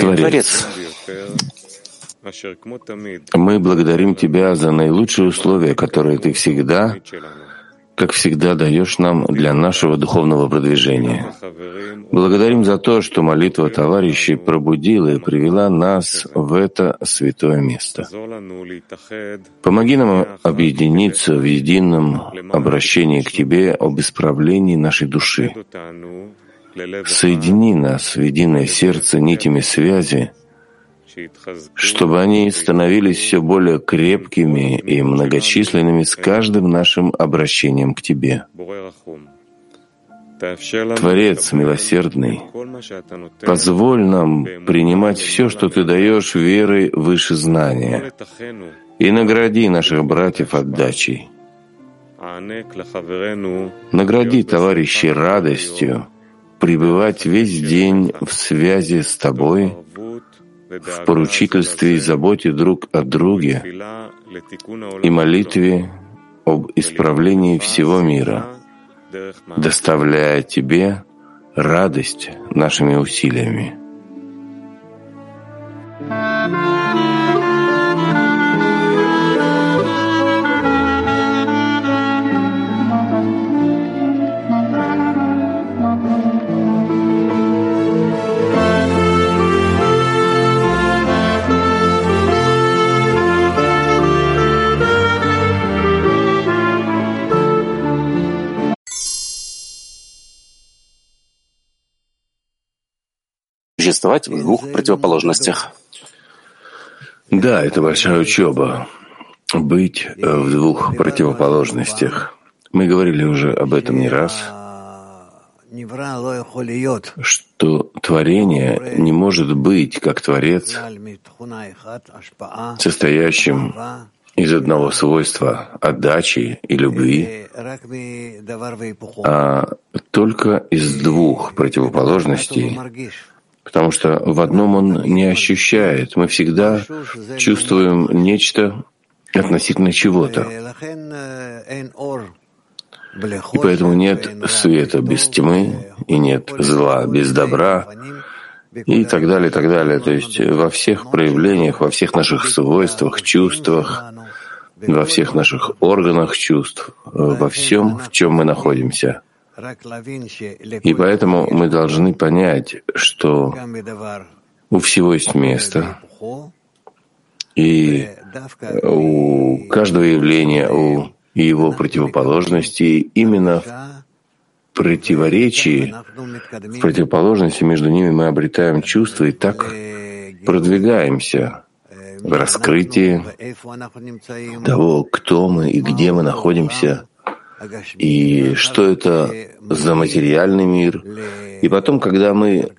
Творец, мы благодарим Тебя за наилучшие условия, которые Ты всегда, как всегда, даешь нам для нашего духовного продвижения. Благодарим за то, что молитва товарищей пробудила и привела нас в это святое место. Помоги нам объединиться в едином обращении к Тебе об исправлении нашей души. Соедини нас в единое сердце нитями связи, чтобы они становились все более крепкими и многочисленными с каждым нашим обращением к Тебе. Творец милосердный, позволь нам принимать все, что Ты даешь верой выше знания, и награди наших братьев отдачей. Награди товарищей радостью, пребывать весь день в связи с Тобой, в поручительстве и заботе друг о друге и молитве об исправлении всего мира, доставляя Тебе радость нашими усилиями. Существовать в двух противоположностях. Да, это большая учеба. Быть в двух противоположностях. Мы говорили уже об этом не раз, что творение не может быть, как Творец, состоящим из одного свойства отдачи и любви, а только из двух противоположностей, потому что в одном он не ощущает. Мы всегда чувствуем нечто относительно чего-то. И поэтому нет света без тьмы, и нет зла без добра, и так далее, и так далее. То есть во всех проявлениях, во всех наших свойствах, чувствах, во всех наших органах чувств, во всем, в чем мы находимся — и поэтому мы должны понять, что у всего есть место, и у каждого явления, у его противоположности, именно в противоречии, в противоположности между ними мы обретаем чувства и так продвигаемся в раскрытии того, кто мы и где мы находимся, и что это за материальный мир. И потом, когда мы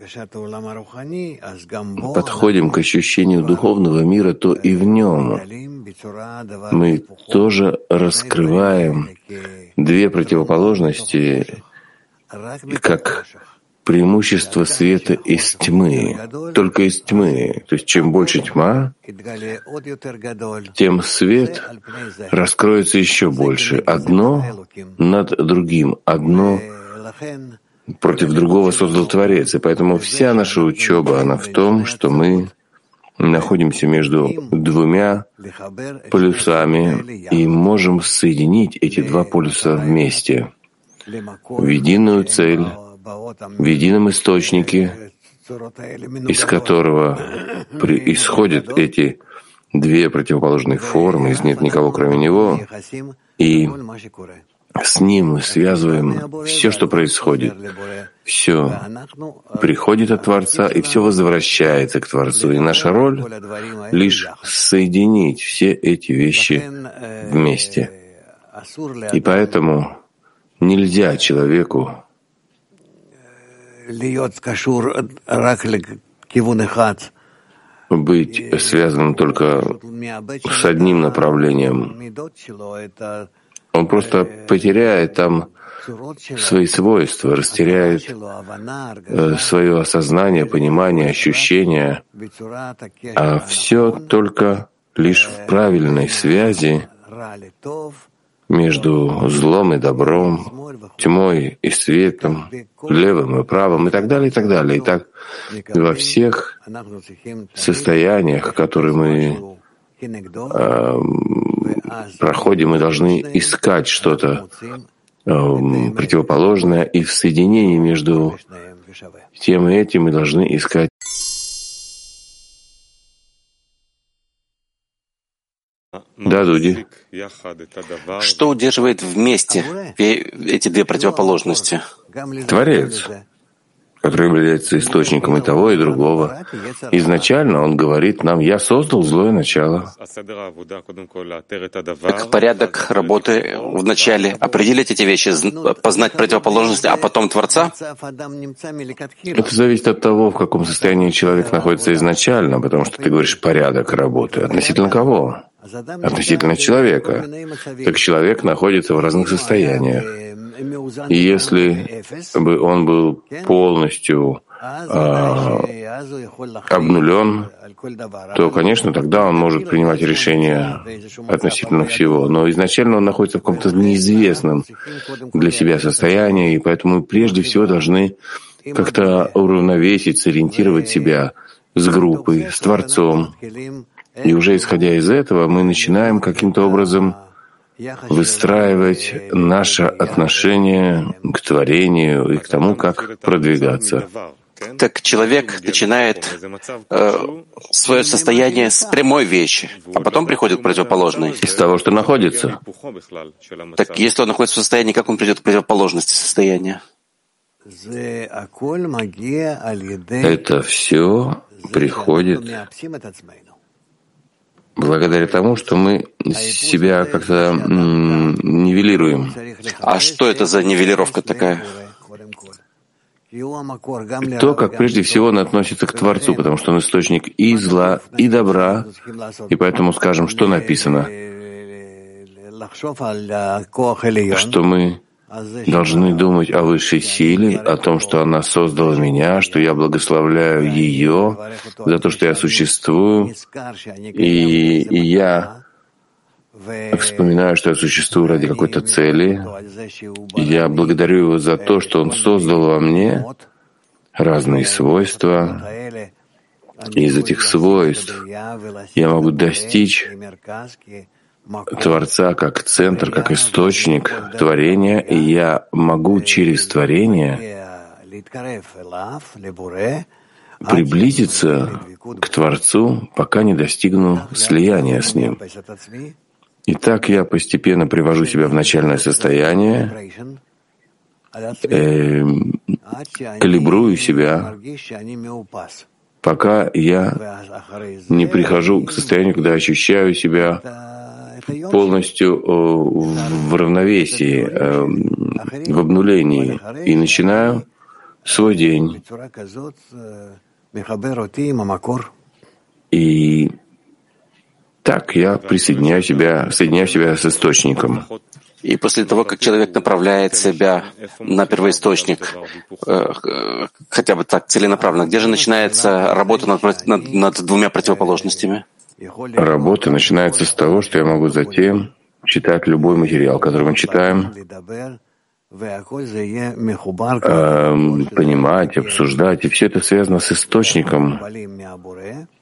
подходим к ощущению духовного мира, то и в нем мы тоже раскрываем две противоположности, как преимущество света из тьмы, только из тьмы. То есть чем больше тьма, тем свет раскроется еще больше. Одно над другим, одно против другого создал Творец. И поэтому вся наша учеба, она в том, что мы находимся между двумя полюсами и можем соединить эти два полюса вместе в единую цель, в едином источнике, из которого исходят эти две противоположные формы, из нет никого кроме него, и с ним мы связываем все, что происходит. Все приходит от Творца, и все возвращается к Творцу. И наша роль — лишь соединить все эти вещи вместе. И поэтому нельзя человеку быть связанным только с одним направлением. Он просто потеряет там свои свойства, растеряет э, свое осознание, понимание, ощущение, а все только лишь в правильной связи между злом и добром, тьмой и светом, левым и правым и так далее, и так далее. И так во всех состояниях, которые мы э, проходим, мы должны искать что-то э, противоположное, и в соединении между тем и этим мы должны искать Да, Дуди. Что удерживает вместе эти две противоположности? Творец, который является источником и того, и другого. Изначально он говорит нам, я создал злое начало. Так порядок работы вначале определить эти вещи, познать противоположности, а потом Творца? Это зависит от того, в каком состоянии человек находится изначально, потому что ты говоришь порядок работы. Относительно кого? Относительно человека, так человек находится в разных состояниях. И если бы он был полностью а, обнулен, то, конечно, тогда он может принимать решения относительно всего. Но изначально он находится в каком-то неизвестном для себя состоянии, и поэтому мы прежде всего должны как-то уравновесить, сориентировать себя с группой, с Творцом, и уже исходя из этого, мы начинаем каким-то образом выстраивать наше отношение к творению и к тому, как продвигаться. Так человек начинает э, свое состояние с прямой вещи, а потом приходит к противоположной. Из того, что находится. Так если он находится в состоянии, как он придет к противоположности состояния? Это все приходит благодаря тому, что мы себя как-то нивелируем. А что это за нивелировка такая? То, как прежде всего он относится к Творцу, потому что он источник и зла, и добра, и поэтому скажем, что написано, что мы должны думать о высшей силе, о том, что она создала меня, что я благословляю ее за то, что я существую, и, и я вспоминаю, что я существую ради какой-то цели. Я благодарю его за то, что он создал во мне разные свойства. И из этих свойств я могу достичь Творца как центр, как источник творения, и я могу через творение приблизиться к Творцу, пока не достигну слияния с Ним. И так я постепенно привожу себя в начальное состояние, э, калибрую себя, пока я не прихожу к состоянию, когда ощущаю себя полностью в равновесии, э, в обнулении, и начинаю свой день. И так я присоединяю себя, соединяю себя с источником. И после того, как человек направляет себя на первоисточник, э, хотя бы так целенаправленно, где же начинается работа над, над, над двумя противоположностями? Работа начинается с того, что я могу затем читать любой материал, который мы читаем, эм, понимать, обсуждать. И все это связано с источником,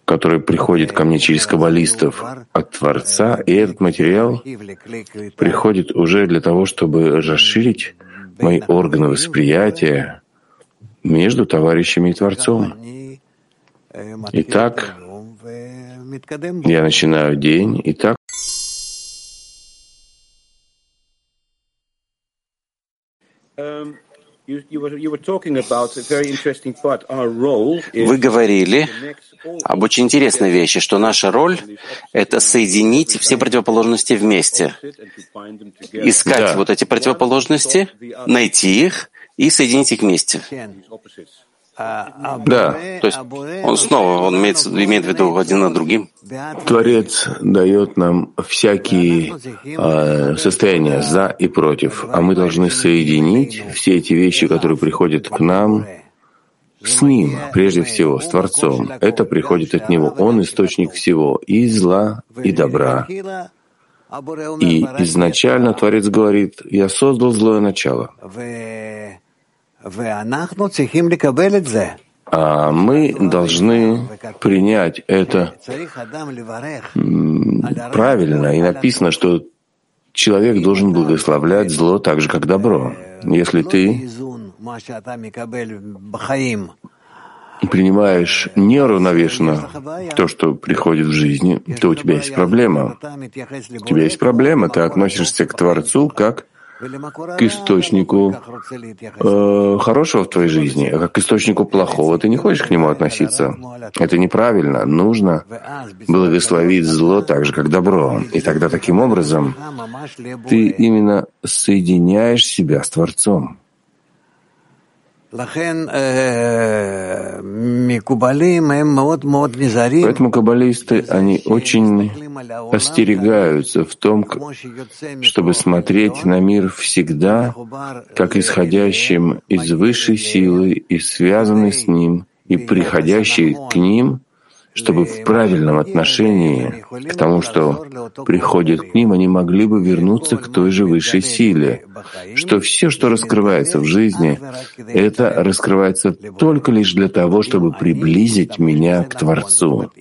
который приходит ко мне через каббалистов от Творца, и этот материал приходит уже для того, чтобы расширить мои органы восприятия между товарищами и Творцом. Итак, я начинаю день, и так. Вы говорили об очень интересной вещи, что наша роль — это соединить все противоположности вместе, искать да. вот эти противоположности, найти их и соединить их вместе. Да, то есть он снова он имеет, имеет в виду один над другим. Творец дает нам всякие э, состояния за и против, а мы должны соединить все эти вещи, которые приходят к нам, с Ним, прежде всего, с Творцом. Это приходит от Него. Он источник всего, и зла, и добра. И изначально Творец говорит, я создал злое начало. А мы должны принять это правильно. И написано, что человек должен благословлять зло так же, как добро. Если ты принимаешь неуравновешенно то, что приходит в жизни, то у тебя есть проблема. У тебя есть проблема, ты относишься к Творцу как к источнику э, хорошего в твоей жизни, а как к источнику плохого ты не хочешь к нему относиться. Это неправильно. Нужно благословить зло так же, как добро. И тогда таким образом ты именно соединяешь себя с Творцом. Поэтому каббалисты, они очень остерегаются в том, чтобы смотреть на мир всегда как исходящим из высшей силы и связанный с ним, и приходящий к ним — чтобы в правильном отношении к тому, что приходит к ним, они могли бы вернуться к той же высшей силе, что все, что раскрывается в жизни, это раскрывается только лишь для того, чтобы приблизить меня к Творцу.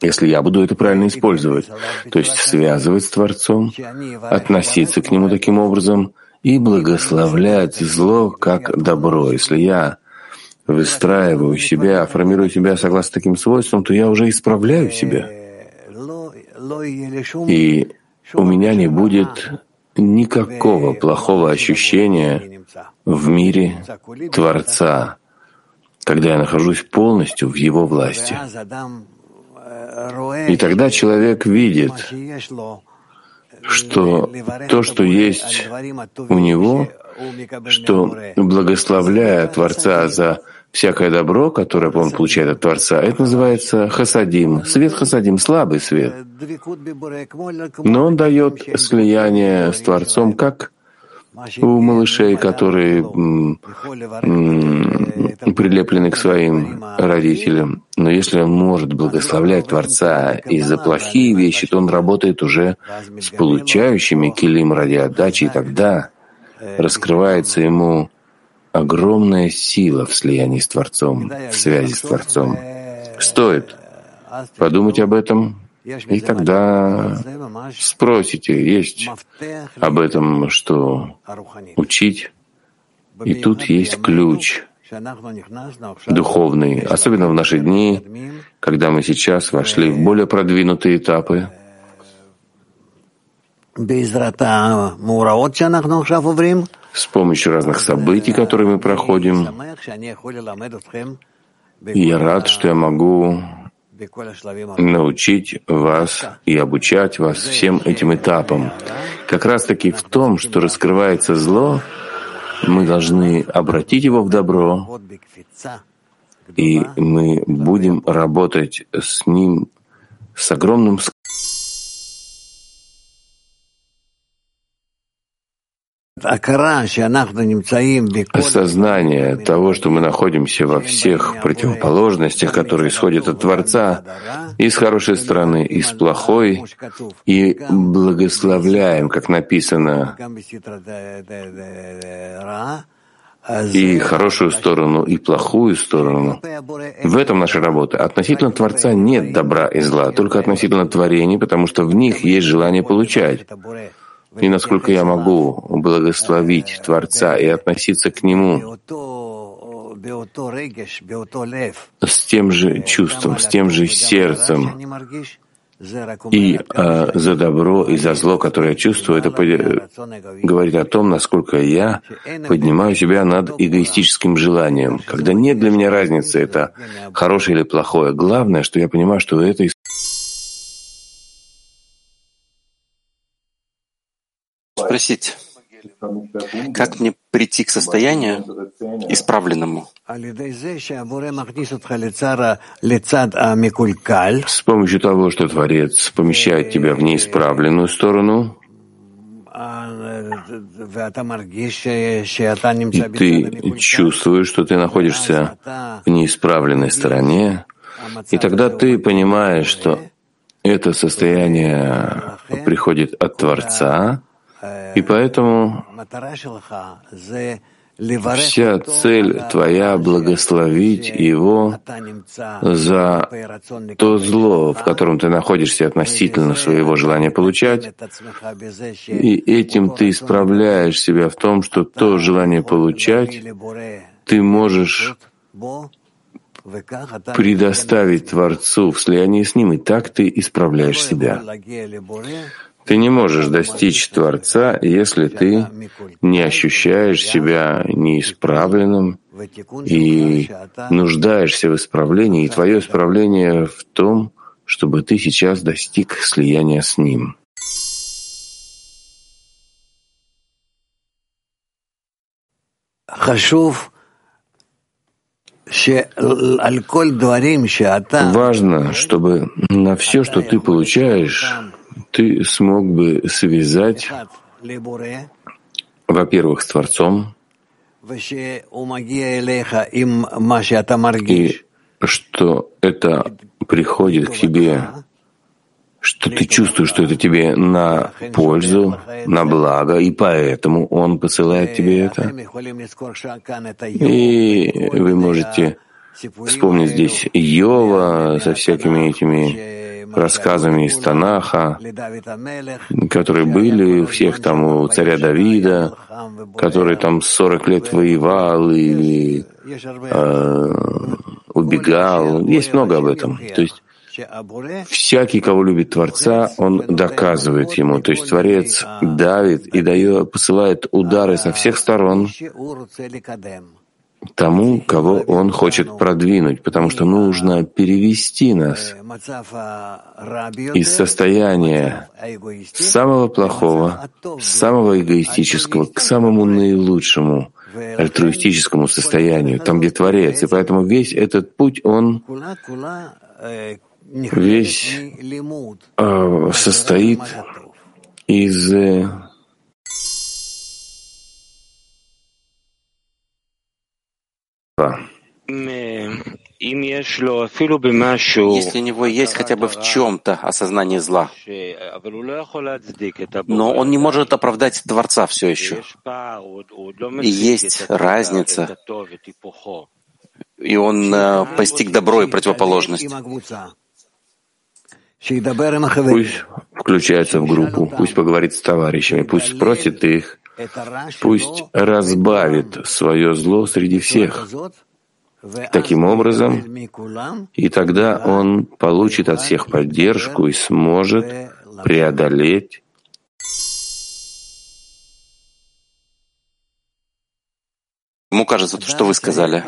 Если я буду это правильно использовать, то есть связывать с Творцом, относиться к Нему таким образом и благословлять зло как добро. Если я выстраиваю себя, формирую себя согласно таким свойствам, то я уже исправляю себя. И у меня не будет никакого плохого ощущения в мире Творца, когда я нахожусь полностью в Его власти. И тогда человек видит, что то, что есть у него, что благословляя Творца за всякое добро, которое он получает от Творца, это называется хасадим, свет хасадим, слабый свет. Но он дает слияние с Творцом, как у малышей, которые прилеплены к своим родителям. Но если он может благословлять Творца и за плохие вещи, то он работает уже с получающими килим ради отдачи, и тогда раскрывается ему огромная сила в слиянии с Творцом, в связи с Творцом. Стоит подумать об этом, и тогда спросите, есть об этом, что учить. И тут есть ключ духовный, особенно в наши дни, когда мы сейчас вошли в более продвинутые этапы. С помощью разных событий, которые мы проходим, я рад, что я могу научить вас и обучать вас всем этим этапам. Как раз-таки в том, что раскрывается зло, мы должны обратить его в добро, и мы будем работать с ним с огромным Осознание того, что мы находимся во всех противоположностях, которые исходят от Творца, и с хорошей стороны, и с плохой, и благословляем, как написано, и хорошую сторону, и плохую сторону. В этом наша работа. Относительно Творца нет добра и зла, только относительно творений, потому что в них есть желание получать и насколько я могу благословить Творца и относиться к Нему с тем же чувством, с тем же сердцем, и э, за добро и за зло, которое я чувствую, это говорит о том, насколько я поднимаю себя над эгоистическим желанием. Когда нет для меня разницы, это хорошее или плохое. Главное, что я понимаю, что это спросить, как мне прийти к состоянию исправленному? С помощью того, что Творец помещает тебя в неисправленную сторону, и ты чувствуешь, что ты находишься в неисправленной стороне, и тогда ты понимаешь, что это состояние приходит от Творца, и поэтому Вся цель твоя — благословить его за то зло, в котором ты находишься относительно своего желания получать, и этим ты исправляешь себя в том, что то желание получать ты можешь предоставить Творцу. В слиянии с Ним, и так ты исправляешь себя. Ты не можешь достичь Творца, если ты не ощущаешь себя неисправленным и нуждаешься в исправлении, и твое исправление в том, чтобы ты сейчас достиг слияния с Ним. Важно, чтобы на все, что ты получаешь, ты смог бы связать, во-первых, с Творцом, и что это приходит к тебе, что ты чувствуешь, что это тебе на пользу, на благо, и поэтому Он посылает тебе это. И вы можете вспомнить здесь Йова со всякими этими рассказами из Танаха, которые были у всех там, у царя Давида, который там 40 лет воевал или э, убегал. Есть много об этом. То есть всякий, кого любит Творца, он доказывает ему. То есть Творец давит и дает, посылает удары со всех сторон, тому, кого он хочет продвинуть, потому что нужно перевести нас из состояния самого плохого, самого эгоистического к самому наилучшему, альтруистическому состоянию, там, где Творец. И поэтому весь этот путь, он весь э, состоит из э, если у него есть хотя бы в чем-то осознание зла, но он не может оправдать Творца все еще. И есть разница, и он э, постиг добро и противоположность. Пусть включается в группу, пусть поговорит с товарищами, пусть спросит их, пусть разбавит свое зло среди всех. Таким образом, и тогда он получит от всех поддержку и сможет преодолеть Ему кажется, то, что вы сказали.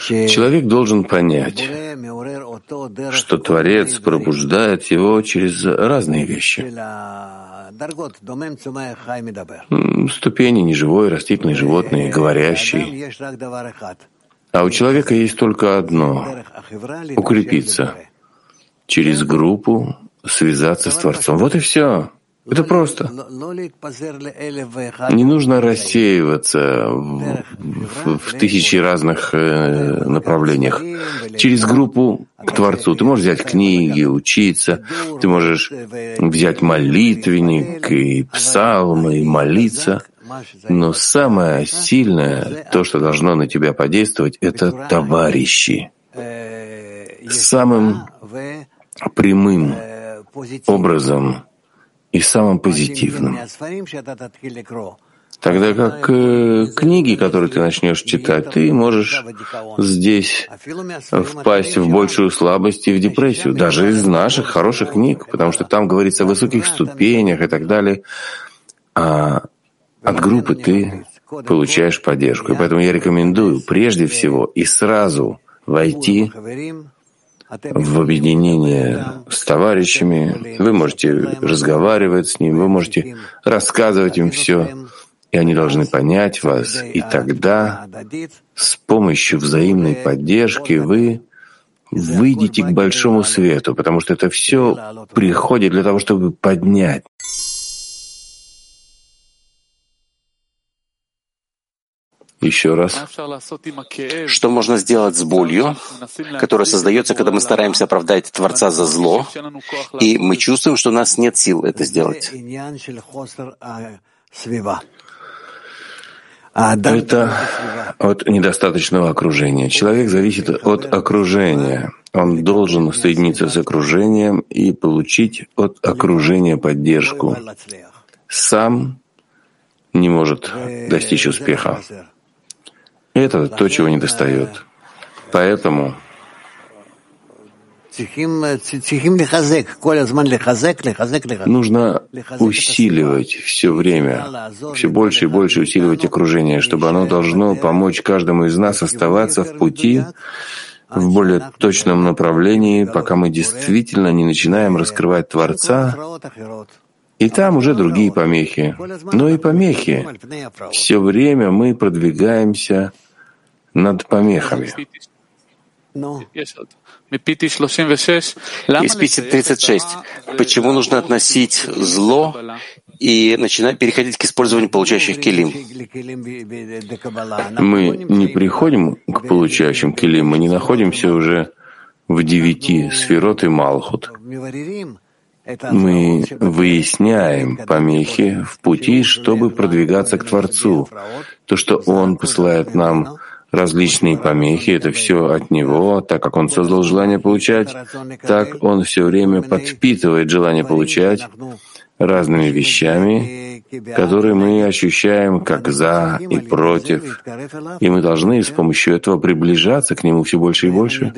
Человек должен понять, что Творец пробуждает его через разные вещи. Ступени неживой, растительный, животный, говорящий. А у человека есть только одно — укрепиться, через группу связаться с Творцом. Вот и все. Это просто. Не нужно рассеиваться в, в, в тысячи разных э, направлениях. Через группу к Творцу ты можешь взять книги, учиться, ты можешь взять молитвенник и псалмы, и молиться. Но самое сильное, то, что должно на тебя подействовать, это товарищи. Самым прямым образом и самым позитивным. Тогда как э, книги, которые ты начнешь читать, ты можешь здесь впасть в большую слабость и в депрессию, даже из наших хороших книг, потому что там говорится о высоких ступенях и так далее. А от группы ты получаешь поддержку. И поэтому я рекомендую прежде всего и сразу войти в объединение с товарищами, вы можете разговаривать с ним, вы можете рассказывать им все, и они должны понять вас, и тогда с помощью взаимной поддержки вы выйдете к большому свету, потому что это все приходит для того, чтобы поднять. Еще раз. Что можно сделать с болью, которая создается, когда мы стараемся оправдать Творца за зло, и мы чувствуем, что у нас нет сил это сделать? Это от недостаточного окружения. Человек зависит от окружения. Он должен соединиться с окружением и получить от окружения поддержку. Сам не может достичь успеха. Это то, чего не достает. Поэтому Нужно усиливать все время, все больше и больше усиливать окружение, чтобы оно должно помочь каждому из нас оставаться в пути в более точном направлении, пока мы действительно не начинаем раскрывать Творца, и там уже другие помехи. Но и помехи. Все время мы продвигаемся над помехами. Из Пити 36. Почему нужно относить зло и начинать переходить к использованию получающих килим? Мы не приходим к получающим килим, мы не находимся уже в девяти сферот и Малхут. Мы выясняем помехи в пути, чтобы продвигаться к Творцу. То, что Он посылает нам различные помехи, это все от него, так как он создал желание получать, так он все время подпитывает желание получать разными вещами, которые мы ощущаем как «за» и «против». И мы должны с помощью этого приближаться к Нему все больше и больше.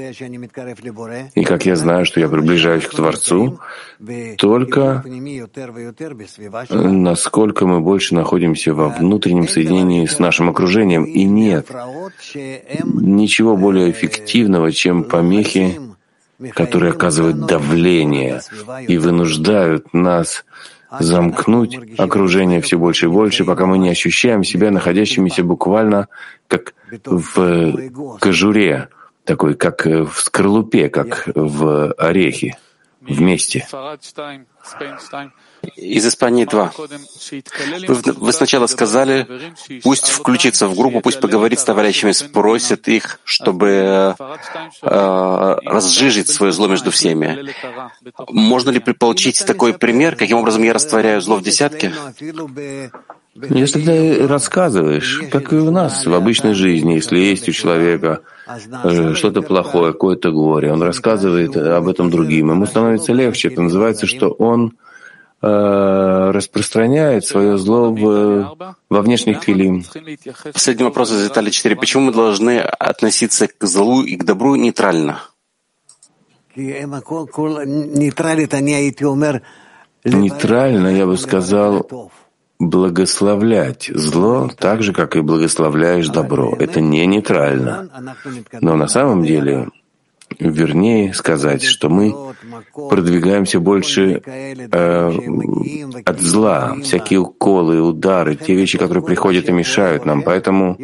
И как я знаю, что я приближаюсь к Творцу, только насколько мы больше находимся во внутреннем соединении с нашим окружением. И нет ничего более эффективного, чем помехи, которые оказывают давление и вынуждают нас замкнуть окружение все больше и больше, пока мы не ощущаем себя находящимися буквально как в кожуре, такой, как в скорлупе, как в орехе, вместе из Испании два. Вы, вы сначала сказали, пусть включится в группу, пусть поговорит с товарищами, спросит их, чтобы э, разжижить свое зло между всеми. Можно ли получить такой пример, каким образом я растворяю зло в десятке? Если ты рассказываешь, как и у нас в обычной жизни, если есть у человека э, что-то плохое, какое-то горе, он рассказывает об этом другим, ему становится легче. Это называется, что он распространяет свое зло в, во внешних килим. Последний вопрос из детали 4. Почему мы должны относиться к злу и к добру нейтрально? Нейтрально, я бы сказал, благословлять зло так же, как и благословляешь добро. Это не нейтрально. Но на самом деле вернее сказать, что мы продвигаемся больше э, от зла, всякие уколы, удары, те вещи, которые приходят и мешают нам. Поэтому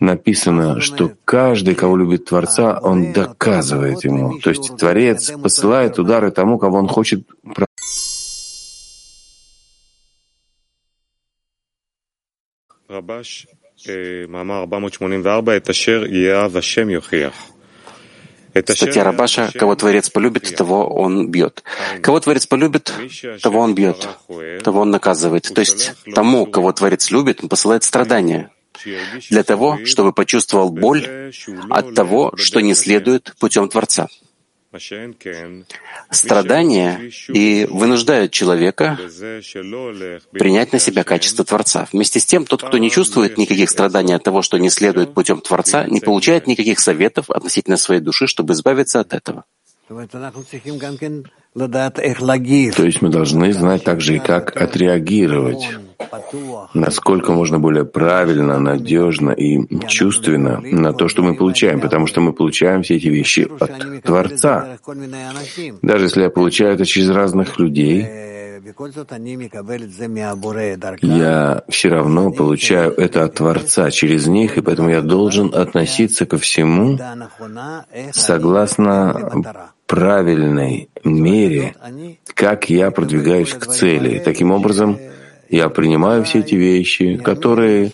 написано, что каждый, кого любит Творца, он доказывает ему. То есть Творец посылает удары тому, кого он хочет רבש, מאמר 484, את אשר יאהב השם יוכיח. Статья Рабаша «Кого Творец полюбит, того он бьет». Кого Творец полюбит, того он бьет, того он наказывает. То есть тому, кого Творец любит, он посылает страдания для того, чтобы почувствовал боль от того, что не следует путем Творца. Страдания и вынуждают человека принять на себя качество Творца. Вместе с тем, тот, кто не чувствует никаких страданий от того, что не следует путем Творца, не получает никаких советов относительно своей души, чтобы избавиться от этого. То есть мы должны знать также и как отреагировать, насколько можно более правильно, надежно и чувственно на то, что мы получаем, потому что мы получаем все эти вещи от Творца. Даже если я получаю это через разных людей, я все равно получаю это от Творца через них, и поэтому я должен относиться ко всему согласно правильной мере, как я продвигаюсь к цели. Таким образом, Я принимаю все эти вещи, которые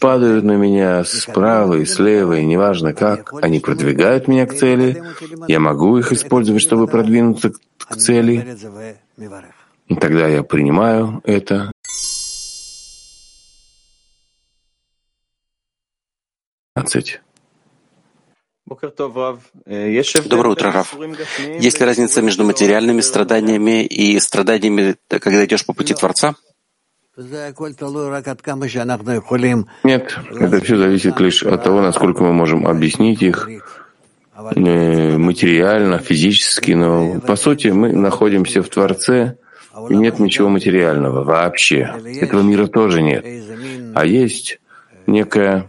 падают на меня справа и слева, и неважно как, они продвигают меня к цели. Я могу их использовать, чтобы продвинуться к цели. И тогда я принимаю это. Доброе утро, Раф. Есть ли разница между материальными страданиями и страданиями, когда идешь по пути Творца? Нет, это все зависит лишь от того, насколько мы можем объяснить их э, материально, физически, но по сути мы находимся в Творце, и нет ничего материального вообще. Этого мира тоже нет. А есть некая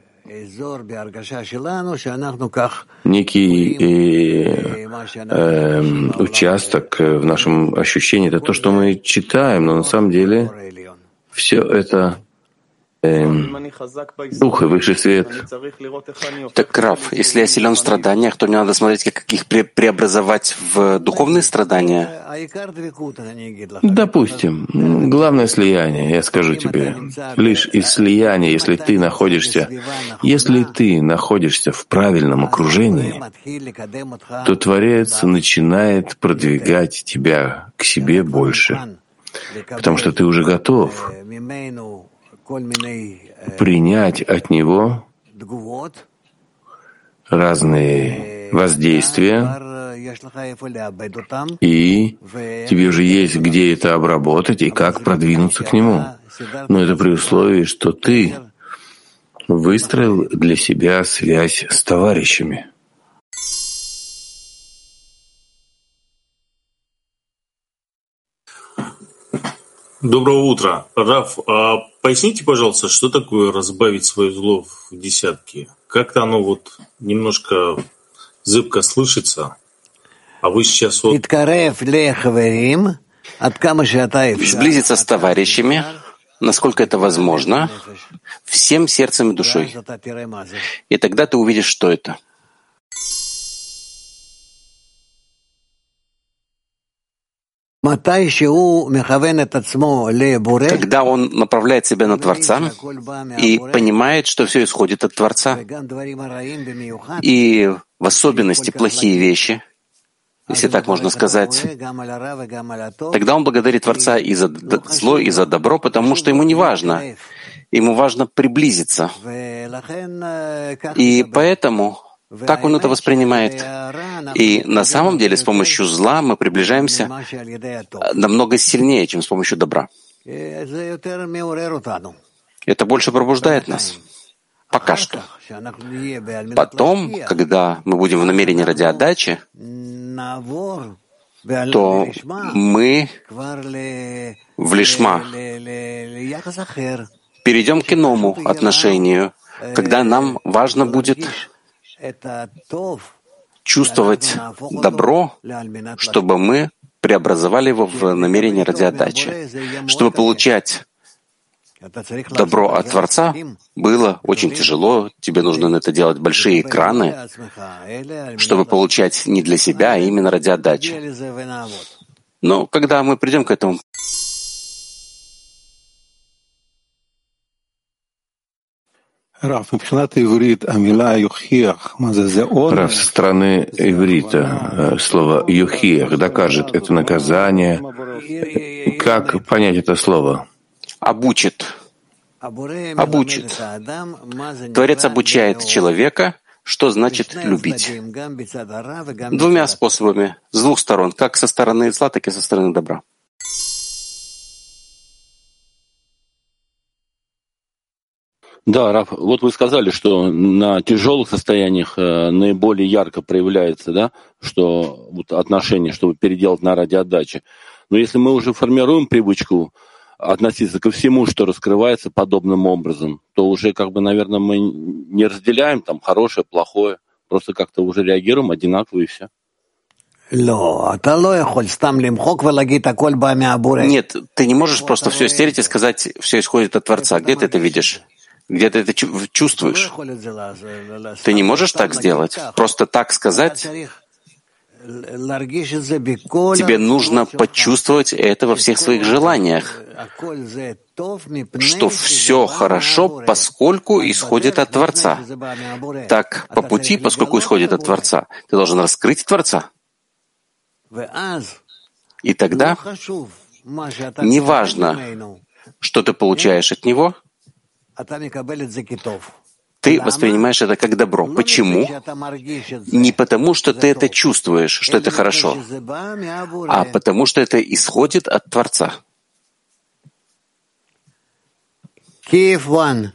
некий э, э, участок в нашем ощущении, это то, что мы читаем, но на самом деле все это э, дух и высший свет. Так, Раф, если я силен в страданиях, то мне надо смотреть, как их пре преобразовать в духовные страдания? Допустим. Главное слияние, я скажу тебе. Лишь из слияния, если ты находишься, если ты находишься в правильном окружении, то Творец начинает продвигать тебя к себе больше потому что ты уже готов принять от него разные воздействия, и тебе уже есть, где это обработать и как продвинуться к нему. Но это при условии, что ты выстроил для себя связь с товарищами. Доброго утра. Раф, а поясните, пожалуйста, что такое разбавить свое зло в десятки? Как-то оно вот немножко зыбко слышится, а вы сейчас вот... Сблизиться с товарищами, насколько это возможно, всем сердцем и душой. И тогда ты увидишь, что это — Когда он направляет себя на Творца и понимает, что все исходит от Творца, и в особенности плохие вещи, если так можно сказать, тогда он благодарит Творца и за зло, и за добро, потому что ему не важно, ему важно приблизиться. И поэтому так он это воспринимает. И на самом деле с помощью зла мы приближаемся намного сильнее, чем с помощью добра. Это больше пробуждает нас. Пока что. Потом, когда мы будем в намерении ради отдачи, то мы в лишма перейдем к иному отношению, когда нам важно будет чувствовать добро, чтобы мы преобразовали его в намерение ради отдачи. Чтобы получать добро от Творца было очень тяжело, тебе нужно на это делать большие экраны, чтобы получать не для себя, а именно ради отдачи. Но когда мы придем к этому Раф, со стороны иврита э, слово «юхиях» докажет это наказание. Как понять это слово? Обучит. Обучит. Творец обучает человека, что значит любить. Двумя способами, с двух сторон, как со стороны зла, так и со стороны добра. Да, Раф, вот вы сказали, что на тяжелых состояниях э, наиболее ярко проявляется, да, что вот отношение, чтобы переделать на радиоотдаче. Но если мы уже формируем привычку относиться ко всему, что раскрывается подобным образом, то уже, как бы, наверное, мы не разделяем там хорошее, плохое, просто как-то уже реагируем одинаково и все. Нет, ты не можешь просто все стереть и сказать, все исходит от Творца. Где ты это видишь? Где ты это чувствуешь. Ты не можешь так сделать. Просто так сказать. Тебе нужно почувствовать это во всех своих желаниях, что все хорошо, поскольку исходит от Творца. Так, по пути, поскольку исходит от Творца, ты должен раскрыть Творца. И тогда неважно, что ты получаешь от Него, ты воспринимаешь это как добро. Почему? Не потому, что ты это чувствуешь, что это хорошо, а потому, что это исходит от Творца. Киев один.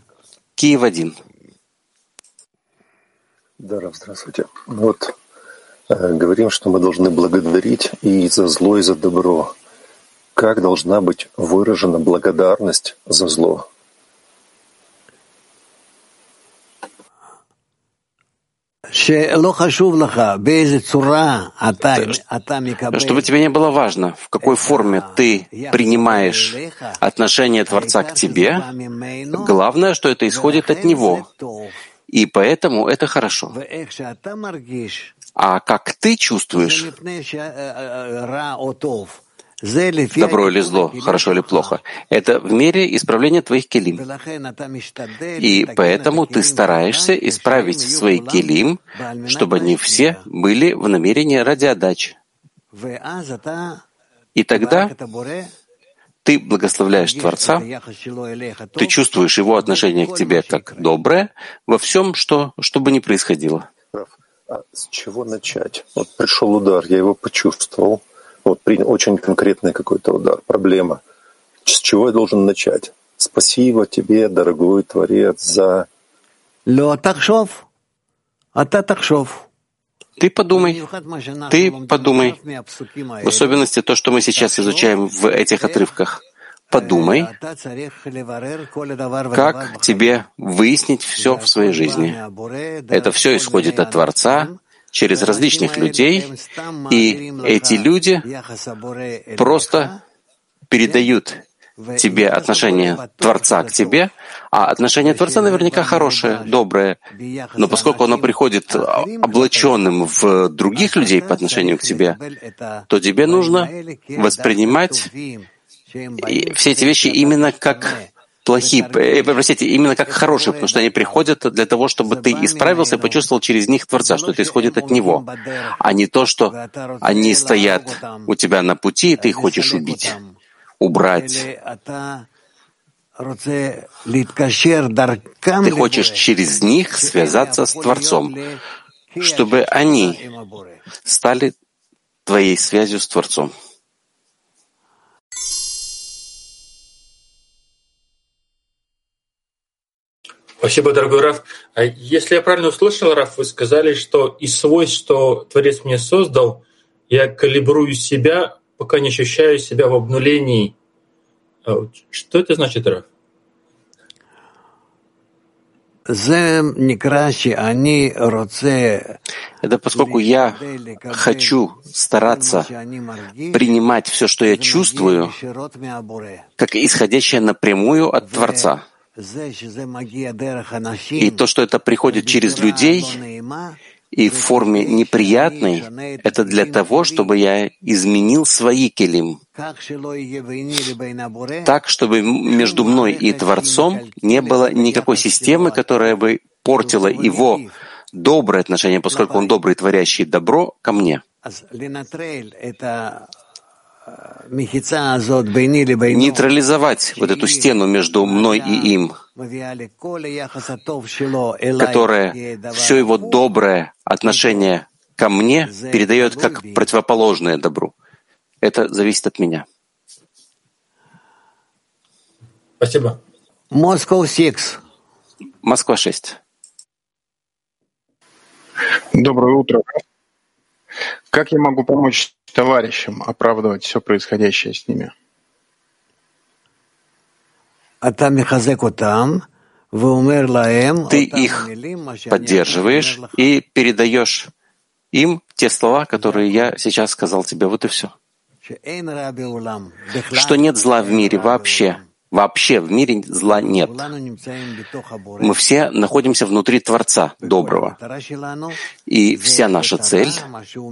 Киев один. Да, здравствуйте. Вот э, говорим, что мы должны благодарить и за зло, и за добро. Как должна быть выражена благодарность за зло? Чтобы тебе не было важно, в какой форме ты принимаешь отношение Творца к тебе, главное, что это исходит от Него. И поэтому это хорошо. А как ты чувствуешь, добро или зло, хорошо или плохо. Это в мере исправления твоих келим. И поэтому ты стараешься исправить свои келим, чтобы они все были в намерении ради отдачи. И тогда ты благословляешь Творца, ты чувствуешь его отношение к тебе как доброе во всем, что, что бы ни происходило. А с чего начать? Вот пришел удар, я его почувствовал. Вот очень конкретный какой-то удар, проблема. С чего я должен начать? Спасибо тебе, дорогой Творец, за... А ты подумай, ты подумай, в особенности то, что мы сейчас изучаем в этих отрывках. Подумай, как тебе выяснить все в своей жизни. Это все исходит от Творца, через различных людей, и эти люди просто передают тебе отношение Творца к тебе, а отношение Творца наверняка хорошее, доброе. Но поскольку оно приходит облаченным в других людей по отношению к тебе, то тебе нужно воспринимать все эти вещи именно как плохие, э, простите, именно как хорошие, потому что они приходят для того, чтобы ты исправился и почувствовал через них Творца, что это исходит от Него, а не то, что они стоят у тебя на пути, и ты их хочешь убить, убрать. Ты хочешь через них связаться с Творцом, чтобы они стали твоей связью с Творцом. Спасибо, дорогой Раф. А если я правильно услышал, Раф, вы сказали, что из свойств, что Творец мне создал, я калибрую себя, пока не ощущаю себя в обнулении. А что это значит, Раф? Это поскольку я хочу стараться принимать все, что я чувствую, как исходящее напрямую от Творца. И то, что это приходит через людей и в форме неприятной, это для того, чтобы я изменил свои келим. Так, чтобы между мной и Творцом не было никакой системы, которая бы портила его доброе отношение, поскольку он добрый, творящий добро, ко мне. Нейтрализовать вот эту стену между мной и им, которая все его доброе отношение ко мне передает как противоположное добру. Это зависит от меня. Спасибо. Москва 6. Москва 6. Доброе утро. Как я могу помочь товарищам оправдывать все происходящее с ними? Ты их поддерживаешь и передаешь им те слова, которые я сейчас сказал тебе. Вот и все. Что нет зла в мире вообще, Вообще в мире зла нет. Мы все находимся внутри Творца доброго. И вся наша цель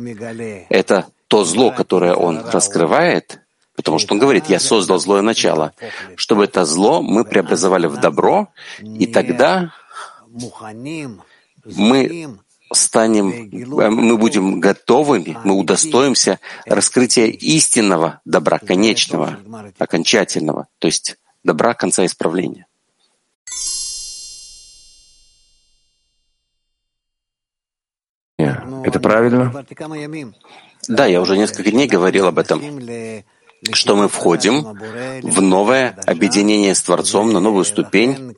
— это то зло, которое Он раскрывает, потому что Он говорит, «Я создал злое начало», чтобы это зло мы преобразовали в добро, и тогда мы станем, э, мы будем готовыми, мы удостоимся раскрытия истинного добра, конечного, окончательного, то есть добра конца исправления. Это правильно? Да, я уже несколько дней говорил об этом, что мы входим в новое объединение с Творцом, на новую ступень,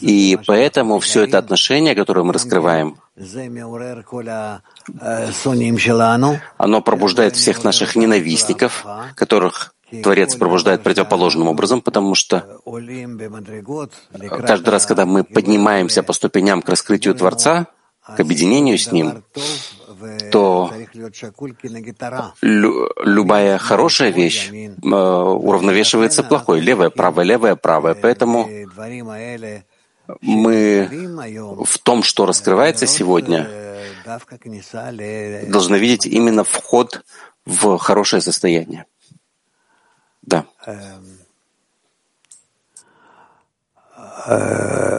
и поэтому все это отношение, которое мы раскрываем, оно пробуждает всех наших ненавистников, которых Творец пробуждает противоположным образом, потому что каждый раз, когда мы поднимаемся по ступеням к раскрытию Творца, к объединению с Ним, то лю любая хорошая вещь э, уравновешивается плохой. Левая, правая, левая, правая. Поэтому мы в том, что раскрывается сегодня, должны видеть именно вход в хорошее состояние. Да.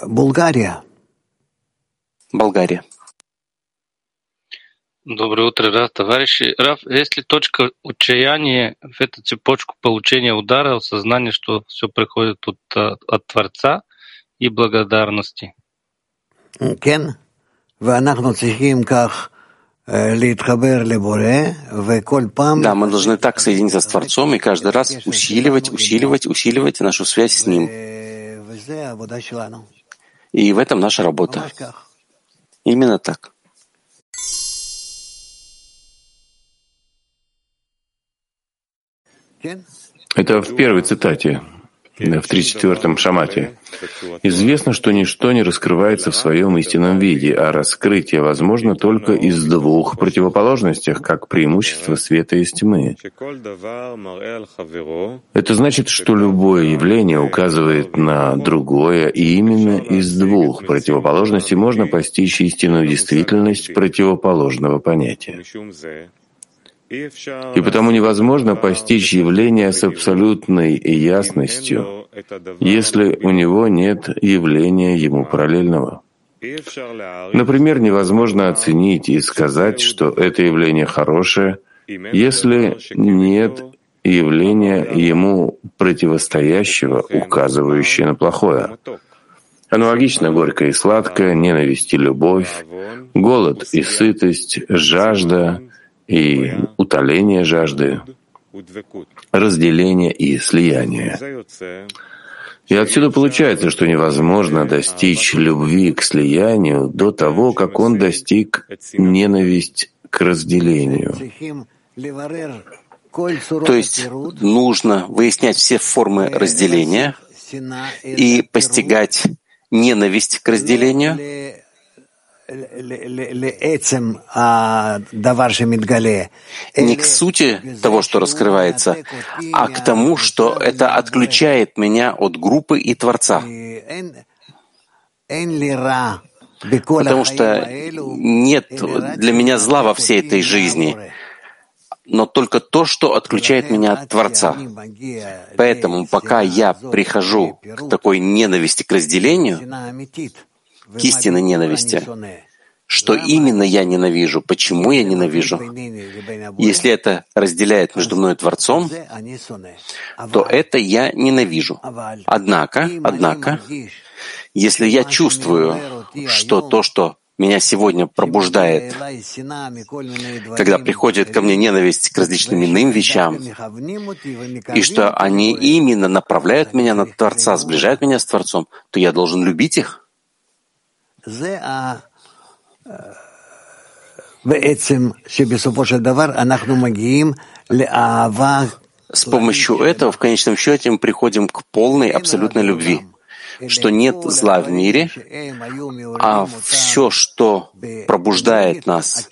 Болгария. Болгария. Доброе утро, Раф, товарищи. Раф, есть ли точка отчаяния в эту цепочку получения удара, осознания, что все приходит от, от Творца и благодарности? כן, ואנחנו צריכים כך да, мы должны так соединиться с Творцом и каждый раз усиливать, усиливать, усиливать нашу связь с Ним. И в этом наша работа. Именно так. Это в первой цитате, в 34-м шамате. Известно, что ничто не раскрывается в своем истинном виде, а раскрытие возможно только из двух противоположностях, как преимущество света и тьмы. Это значит, что любое явление указывает на другое, и именно из двух противоположностей можно постичь истинную действительность противоположного понятия. И потому невозможно постичь явление с абсолютной ясностью, если у него нет явления ему параллельного. Например, невозможно оценить и сказать, что это явление хорошее, если нет явления ему противостоящего, указывающего на плохое. Аналогично горькое и сладкое, ненависть и любовь, голод и сытость, жажда и утоление жажды, разделение и слияние. И отсюда получается, что невозможно достичь любви к слиянию до того, как он достиг ненависть к разделению. То есть нужно выяснять все формы разделения и постигать ненависть к разделению, не к сути того, что раскрывается, а к тому, что это отключает меня от группы и Творца. Потому что нет для меня зла во всей этой жизни, но только то, что отключает меня от Творца. Поэтому пока я прихожу к такой ненависти к разделению, к истинной ненависти. Что именно я ненавижу, почему я ненавижу. Если это разделяет между мной и Творцом, то это я ненавижу. Однако, однако, если я чувствую, что то, что меня сегодня пробуждает, когда приходит ко мне ненависть к различным иным вещам, и что они именно направляют меня на Творца, сближают меня с Творцом, то я должен любить их. С помощью этого, в конечном счете, мы приходим к полной абсолютной любви, что нет зла в мире, а все, что пробуждает нас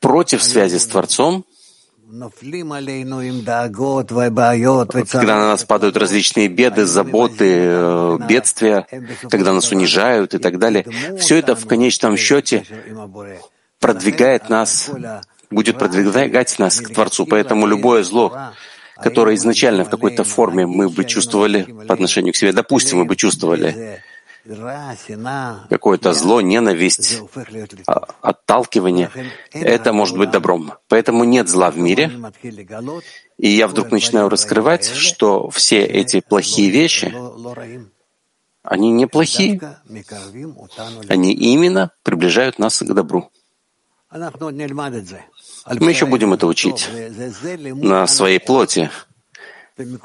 против связи с Творцом, когда на нас падают различные беды, заботы, э, бедствия, когда нас унижают и так далее, все это в конечном счете продвигает нас, будет продвигать нас к Творцу. Поэтому любое зло, которое изначально в какой-то форме мы бы чувствовали по отношению к себе, допустим, мы бы чувствовали какое-то зло, ненависть, а, отталкивание, это может быть добром. Поэтому нет зла в мире. И я вдруг начинаю раскрывать, что все эти плохие вещи, они не плохие, они именно приближают нас к добру. Мы еще будем это учить на своей плоти,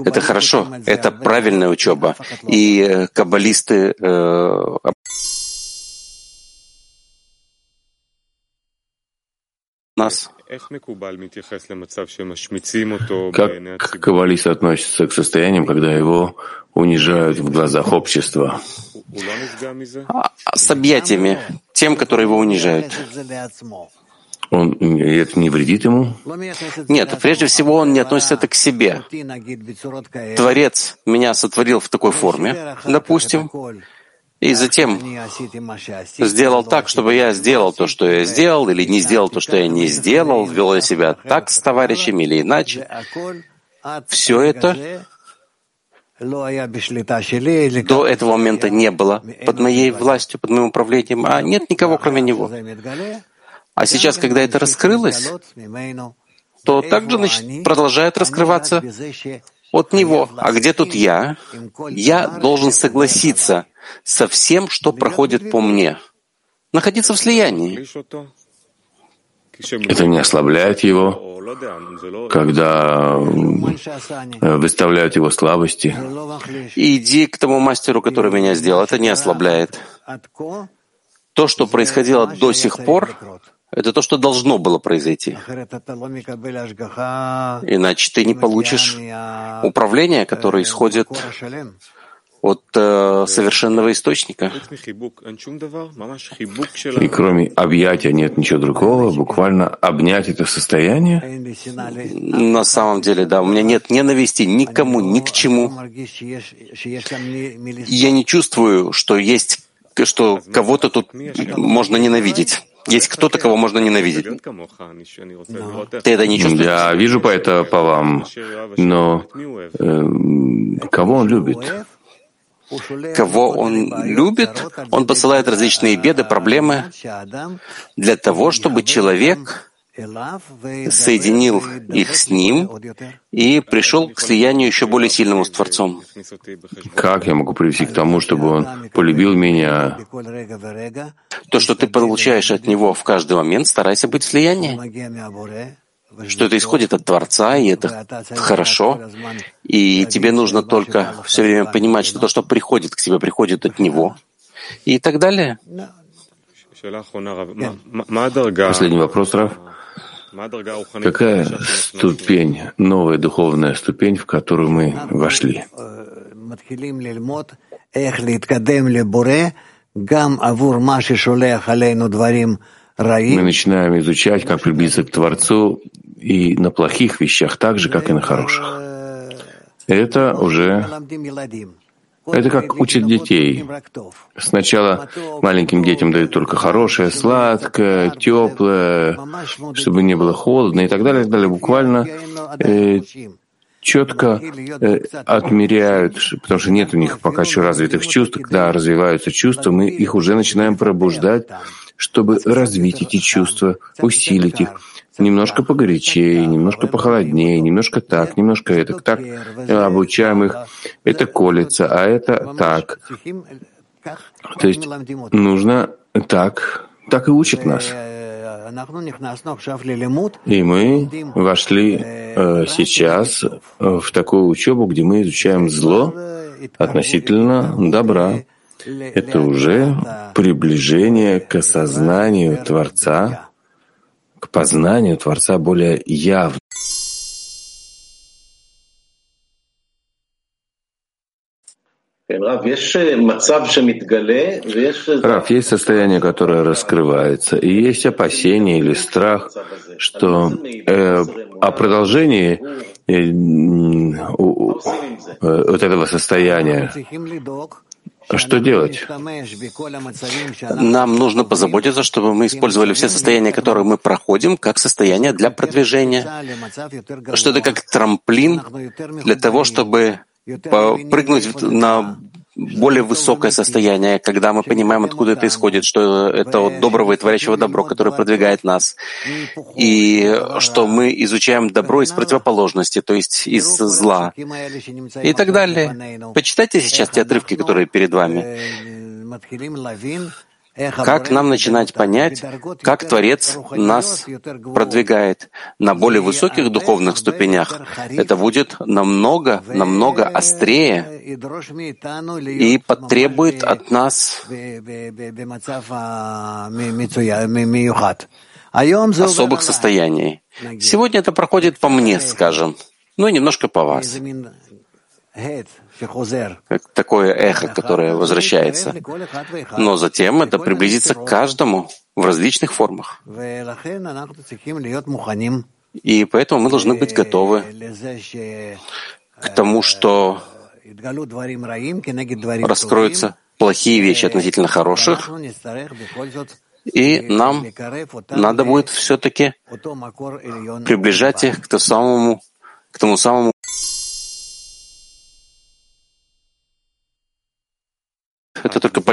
это хорошо, это правильная учеба. И э, каббалисты э, нас. Как каббалист относится к состояниям, когда его унижают в глазах общества? А, с объятиями, тем, которые его унижают. Он, это не вредит ему? Нет, прежде всего он не относится это к себе. Творец меня сотворил в такой форме, допустим, и затем сделал так, чтобы я сделал то, что я сделал, или не сделал то, что я не сделал, вел я себя так с товарищами или иначе. Все это до этого момента не было под моей властью, под моим управлением, а нет никого, кроме него. А сейчас, когда это раскрылось, то также значит, продолжает раскрываться от него. А где тут я? Я должен согласиться со всем, что проходит по мне. Находиться в слиянии. Это не ослабляет его, когда выставляют его слабости. Иди к тому мастеру, который меня сделал. Это не ослабляет. То, что происходило до сих пор, это то, что должно было произойти. Иначе ты не получишь управление, которое исходит от э, совершенного источника. И кроме объятия нет ничего другого, буквально обнять это состояние? На самом деле, да, у меня нет ненависти никому, ни к чему. Я не чувствую, что есть, что кого-то тут можно ненавидеть. Есть кто-то, кого можно ненавидеть. Ты это не чувствуешь? Я вижу по это по вам, но э, кого он любит? Кого он любит, он посылает различные беды, проблемы для того, чтобы человек соединил их с ним и пришел к слиянию еще более сильному с Творцом. Как я могу привести к тому, чтобы он полюбил меня? То, что ты получаешь от него в каждый момент, старайся быть в слиянии. Что это исходит от Творца, и это хорошо. И тебе нужно только все время понимать, что то, что приходит к тебе, приходит от Него. И так далее. Последний вопрос, Раф. Какая ступень, новая духовная ступень, в которую мы вошли? Мы начинаем изучать, как приблизиться к Творцу и на плохих вещах так же, как и на хороших. Это уже это как учат детей. Сначала маленьким детям дают только хорошее, сладкое, теплое, чтобы не было холодно и так далее, и так далее. Буквально э, четко э, отмеряют, потому что нет у них пока еще развитых чувств. Когда развиваются чувства, мы их уже начинаем пробуждать, чтобы развить эти чувства, усилить их немножко погорячее, немножко похолоднее, немножко так, немножко это, так обучаем их. Это колется, а это так. То есть нужно так, так и учит нас. И мы вошли э, сейчас в такую учебу, где мы изучаем зло относительно добра. Это уже приближение к осознанию Творца, к познанию Творца более явно. Раф, есть состояние, которое раскрывается, и есть опасение или страх, что э, о продолжении э, вот этого состояния. Что делать? Нам нужно позаботиться, чтобы мы использовали все состояния, которые мы проходим, как состояние для продвижения. Что это как трамплин для того, чтобы прыгнуть на более высокое состояние, когда мы понимаем, откуда это исходит, что это от доброго и творящего добро, которое продвигает нас, и что мы изучаем добро из противоположности, то есть из зла, и так далее. Почитайте сейчас те отрывки, которые перед вами. Как нам начинать понять, как Творец нас продвигает на более высоких духовных ступенях? Это будет намного, намного острее и потребует от нас особых состояний. Сегодня это проходит по мне, скажем, ну и немножко по вас как такое эхо, которое возвращается. Но затем это приблизится к каждому в различных формах. И поэтому мы должны быть готовы к тому, что раскроются плохие вещи относительно хороших, и нам надо будет все-таки приближать их к тому самому, к тому самому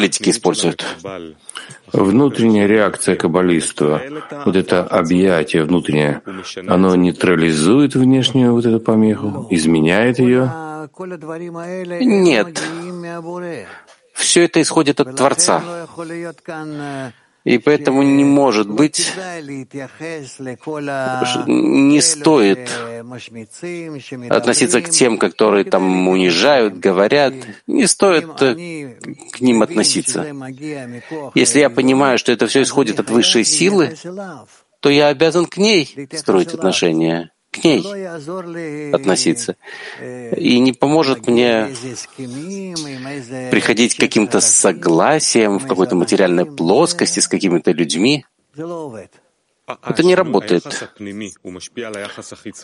политики используют. Внутренняя реакция каббалиста, вот это объятие внутреннее, оно нейтрализует внешнюю вот эту помеху, изменяет ее? Нет. Все это исходит от Творца. И поэтому не может быть, не стоит относиться к тем, которые там унижают, говорят, не стоит э, к ним относиться. Если я понимаю, что это все исходит от высшей силы, то я обязан к ней строить отношения к ней относиться. И не поможет мне приходить к каким-то согласиям в какой-то материальной плоскости с какими-то людьми. Это не работает.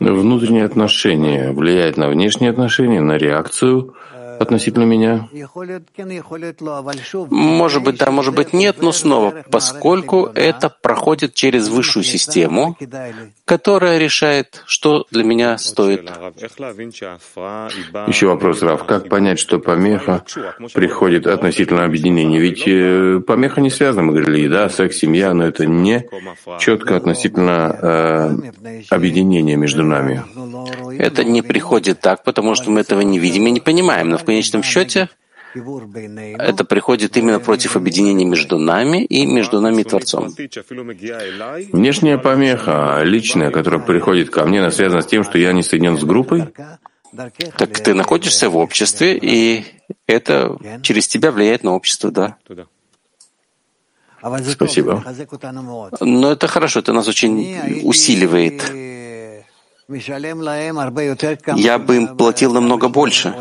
Внутренние отношения влияют на внешние отношения, на реакцию относительно меня? Может быть, да, может быть, нет, но снова, поскольку это проходит через высшую систему, которая решает, что для меня стоит. Еще вопрос, Рав. Как понять, что помеха приходит относительно объединения? Ведь э, помеха не связана, мы говорили, да, секс, семья, но это не четко относительно э, объединения между нами. Это не приходит так, потому что мы этого не видим и не понимаем. Но в конечном счете это приходит именно против объединения между нами и между нами и Творцом. Внешняя помеха, личная, которая приходит ко мне, она связана с тем, что я не соединен с группой? Так ты находишься в обществе, и это через тебя влияет на общество, да. Спасибо. Но это хорошо, это нас очень усиливает. Я бы им платил намного больше,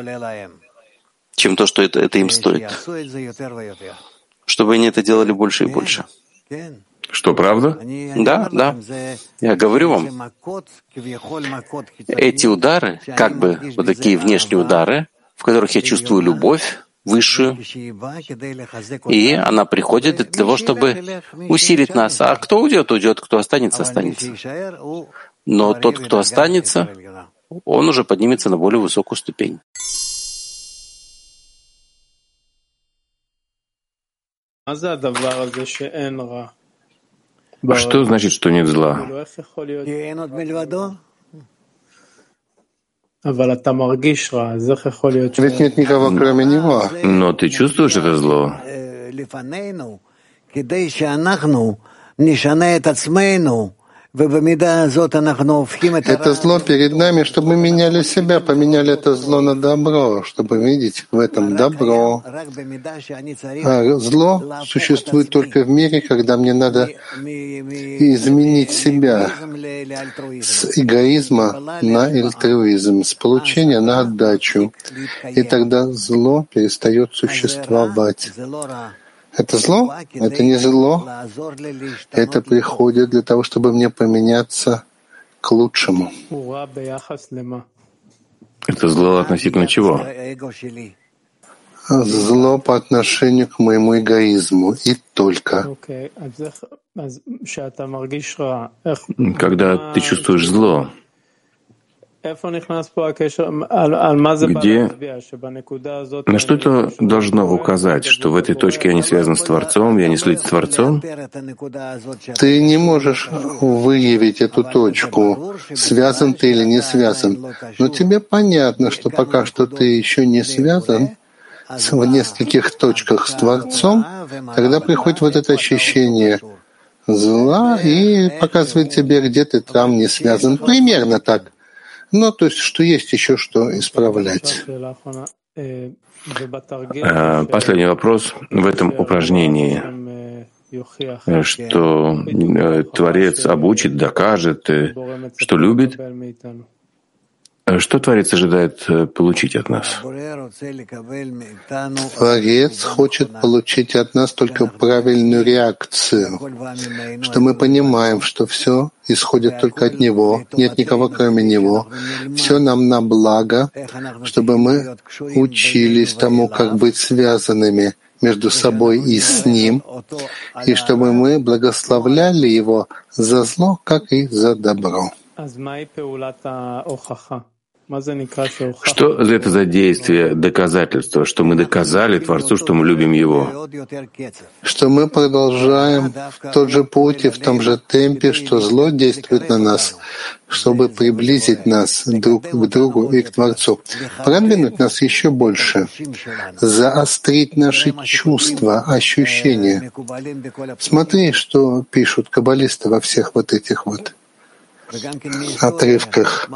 чем то, что это, это им стоит, чтобы они это делали больше и больше. Что, правда? Да, да. Я говорю вам, эти удары, как бы вот такие внешние удары, в которых я чувствую любовь, высшую, и она приходит для того, чтобы усилить нас. А кто уйдет, уйдет, кто останется, останется. Но тот, кто останется, он уже поднимется на более высокую ступень. Что значит, что нет зла? Ведь нет никого, кроме него. Но ты чувствуешь это зло? Это зло перед нами, чтобы мы меняли себя, поменяли это зло на добро, чтобы видеть в этом добро. А зло существует только в мире, когда мне надо изменить себя с эгоизма на альтруизм, с получения на отдачу. И тогда зло перестает существовать. Это зло? Это не зло. Это приходит для того, чтобы мне поменяться к лучшему. Это зло относительно чего? Зло по отношению к моему эгоизму и только. Когда ты чувствуешь зло, где, на что это должно указать, что в этой точке я не связан с Творцом, я не слит с Творцом? Ты не можешь выявить эту точку, связан ты или не связан. Но тебе понятно, что пока что ты еще не связан в нескольких точках с Творцом, тогда приходит вот это ощущение зла и показывает тебе, где ты там не связан. Примерно так. Ну, то есть, что есть еще что исправлять. А, последний вопрос в этом упражнении, что э, Творец обучит, докажет, э, что любит, Э, что Творец ожидает э, получить от нас? Творец хочет получить от нас только правильную реакцию, что мы понимаем, что все исходит только от Него, нет никого кроме Него, все нам на благо, чтобы мы учились тому, как быть связанными между собой и с Ним, и чтобы мы благословляли Его за зло, как и за добро. Что это за действие доказательства, что мы доказали Творцу, что мы любим Его? Что мы продолжаем тот же путь и в том же темпе, что зло действует на нас, чтобы приблизить нас друг к другу и к Творцу, продвинуть нас еще больше, заострить наши чувства, ощущения. Смотри, что пишут каббалисты во всех вот этих вот отрывках.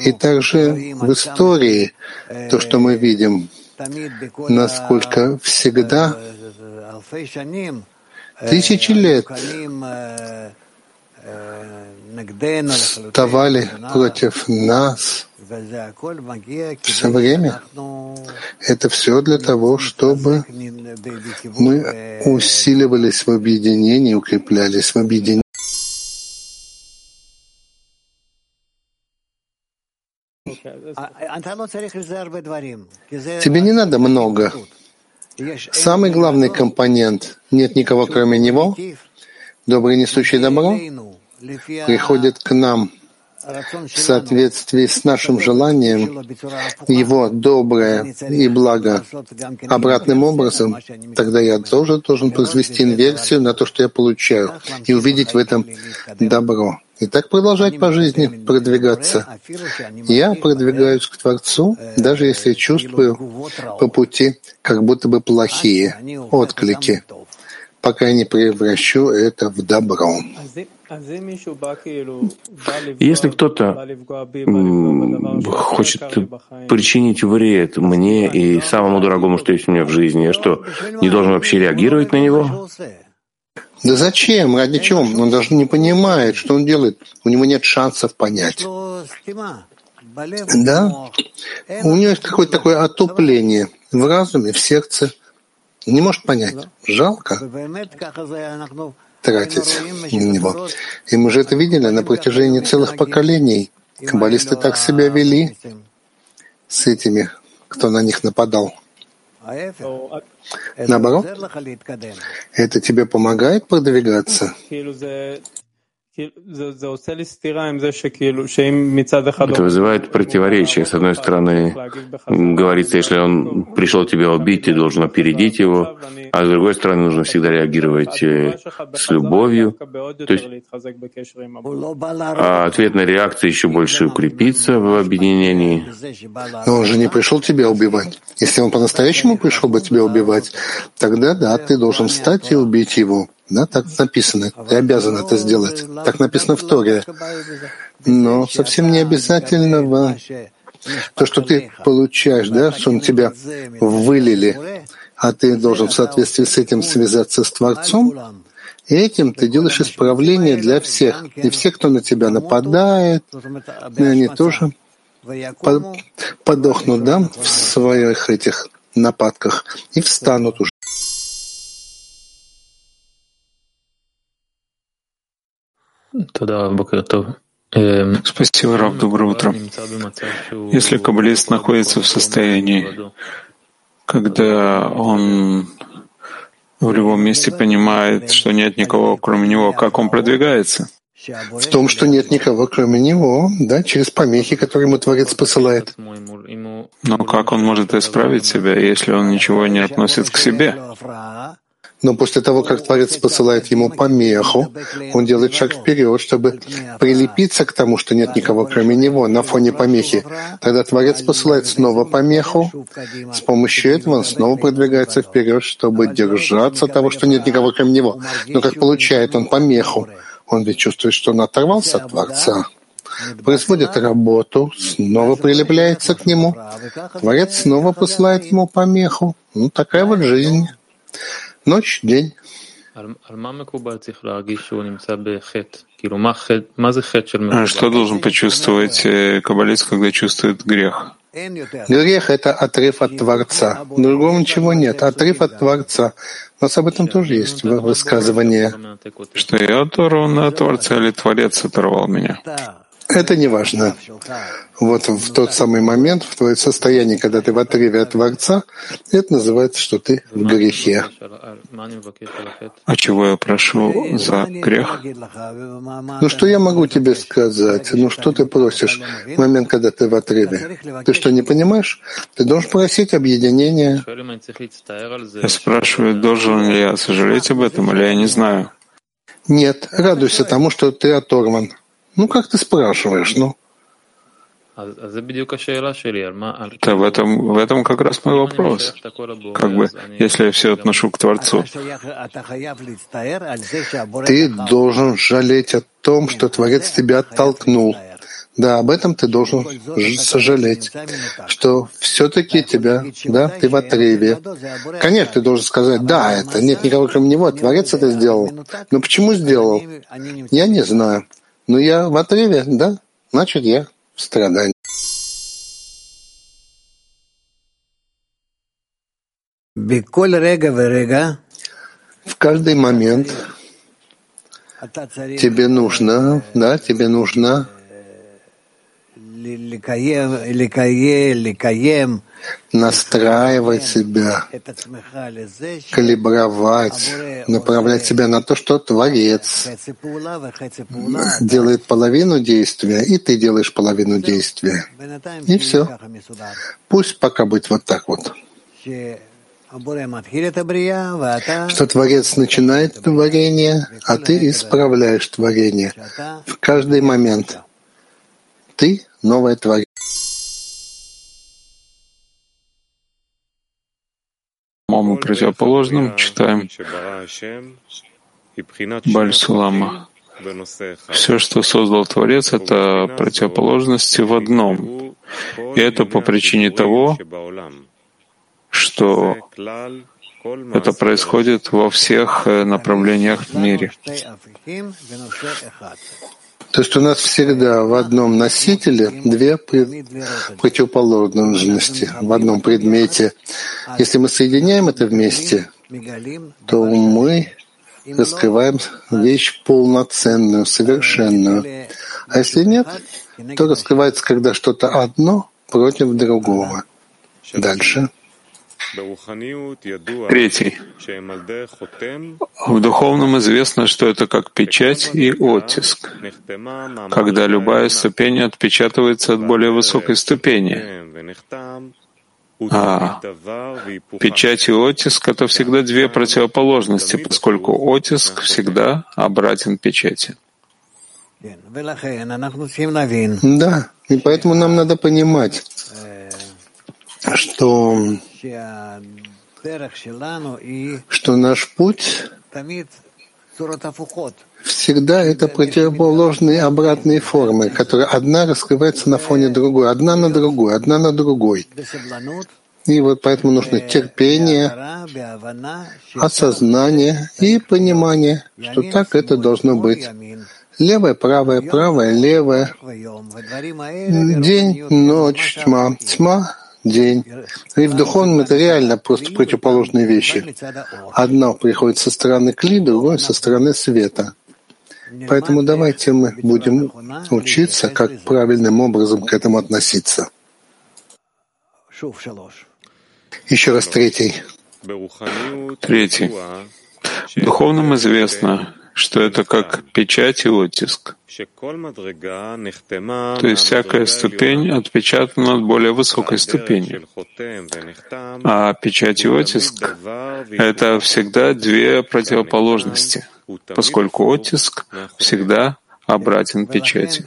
И также в истории то, что мы видим, насколько всегда тысячи лет вставали против нас все время. Это все для того, чтобы мы усиливались в объединении, укреплялись в объединении. Тебе не надо много. Самый главный компонент — нет никого кроме него, добрый несущий добро, приходит к нам в соответствии с нашим желанием его доброе и благо обратным образом, тогда я тоже должен произвести инверсию на то, что я получаю, и увидеть в этом добро. И так продолжать по жизни продвигаться. Я продвигаюсь к Творцу, даже если чувствую по пути как будто бы плохие отклики, пока я не превращу это в добро. Если кто-то хочет причинить вред мне и самому дорогому, что есть у меня в жизни, я что, не должен вообще реагировать на него? Да зачем? Ради чего? Он даже не понимает, что он делает. У него нет шансов понять. Да? У него есть какое-то такое отупление в разуме, в сердце. Не может понять. Жалко тратить на него. И мы же это видели на протяжении целых поколений. Каббалисты так себя вели с этими, кто на них нападал. Наоборот, это тебе помогает продвигаться. Это вызывает противоречие. С одной стороны, говорится, если он пришел тебя убить, ты должен опередить его, а с другой стороны, нужно всегда реагировать э, с любовью. То есть, а ответная реакция еще больше укрепится в объединении. Но он же не пришел тебя убивать. Если он по-настоящему пришел бы тебя убивать, тогда да, ты должен встать и убить его. Да, так написано. Ты обязан это сделать. Так написано в Торе. Но совсем не обязательно то, что ты получаешь, да, что на тебя вылили, а ты должен в соответствии с этим связаться с Творцом, и этим ты делаешь исправление для всех. И все, кто на тебя нападает, они тоже подохнут да, в своих этих нападках и встанут уже. Спасибо, Раб, доброе утро. Если каббалист находится в состоянии, когда он в любом месте понимает, что нет никого, кроме него, как он продвигается? В том, что нет никого, кроме него, да, через помехи, которые ему Творец посылает. Но как он может исправить себя, если он ничего не относит к себе? Но после того, как Творец посылает ему помеху, он делает шаг вперед, чтобы прилепиться к тому, что нет никого кроме него, на фоне помехи. Тогда Творец посылает снова помеху. С помощью этого он снова продвигается вперед, чтобы держаться того, что нет никого кроме него. Но как получает он помеху? Он ведь чувствует, что он оторвался от Творца производит работу, снова прилепляется к нему. Творец снова посылает ему помеху. Ну, такая вот жизнь. Ночь, день. Что должен почувствовать э, каббалист, когда чувствует грех? Грех — это отрыв от Творца. Другого ничего нет. Отрыв от Творца. У нас об этом тоже есть высказывание. Что я оторван от Творца или Творец оторвал меня? Это не важно. Вот в тот самый момент, в твое состояние, когда ты в отрыве от Творца, это называется, что ты в грехе. А чего я прошу за грех? Ну что я могу тебе сказать? Ну что ты просишь в момент, когда ты в отрыве? Ты что, не понимаешь? Ты должен просить объединения. Я спрашиваю, должен ли я сожалеть об этом, или я не знаю? Нет, радуйся тому, что ты оторван. Ну, как ты спрашиваешь, ну? Да, в этом, в этом как раз мой вопрос. Как бы, если я все отношу к Творцу. Ты должен жалеть о том, что Творец тебя оттолкнул. Да, об этом ты должен сожалеть, что все-таки тебя, да, ты в отрыве. Конечно, ты должен сказать, да, это нет никого кроме него, Творец это сделал. Но почему сделал? Я не знаю. Но я в отрыве, да? Значит, я в страдании. В каждый момент тебе нужно, да, тебе нужно настраивать себя, калибровать, направлять себя на то, что Творец. Делает половину действия, и ты делаешь половину действия. И все. Пусть пока будет вот так вот. Что Творец начинает творение, а ты исправляешь творение. В каждый момент. Ты — новое творение. Маму противоположным читаем Бальсулама. Все, что создал Творец, это противоположности в одном. И это по причине того, что это происходит во всех э, направлениях в мире. То есть у нас всегда в одном носителе две противоположности, в одном предмете. Если мы соединяем это вместе, то мы раскрываем вещь полноценную, совершенную. А если нет, то раскрывается, когда что-то одно против другого. Дальше. Третий. В духовном известно, что это как печать и оттиск, когда любая ступень отпечатывается от более высокой ступени. А печать и оттиск — это всегда две противоположности, поскольку оттиск всегда обратен печати. Да, и поэтому нам надо понимать, что что наш путь всегда это противоположные обратные формы, которые одна раскрывается на фоне другой, одна на другой, одна на другой. И вот поэтому нужно терпение, осознание и понимание, что так это должно быть. Левое, правое, правое, левое. День, ночь, тьма. Тьма, день. И в духовном это реально просто противоположные вещи. Одно приходит со стороны кли, другое со стороны света. Поэтому давайте мы будем учиться, как правильным образом к этому относиться. Еще раз третий. Третий. Духовным известно, что это как печать и оттиск. То есть всякая ступень отпечатана от более высокой ступени. А печать и оттиск — это всегда две противоположности, поскольку оттиск всегда обратен печати.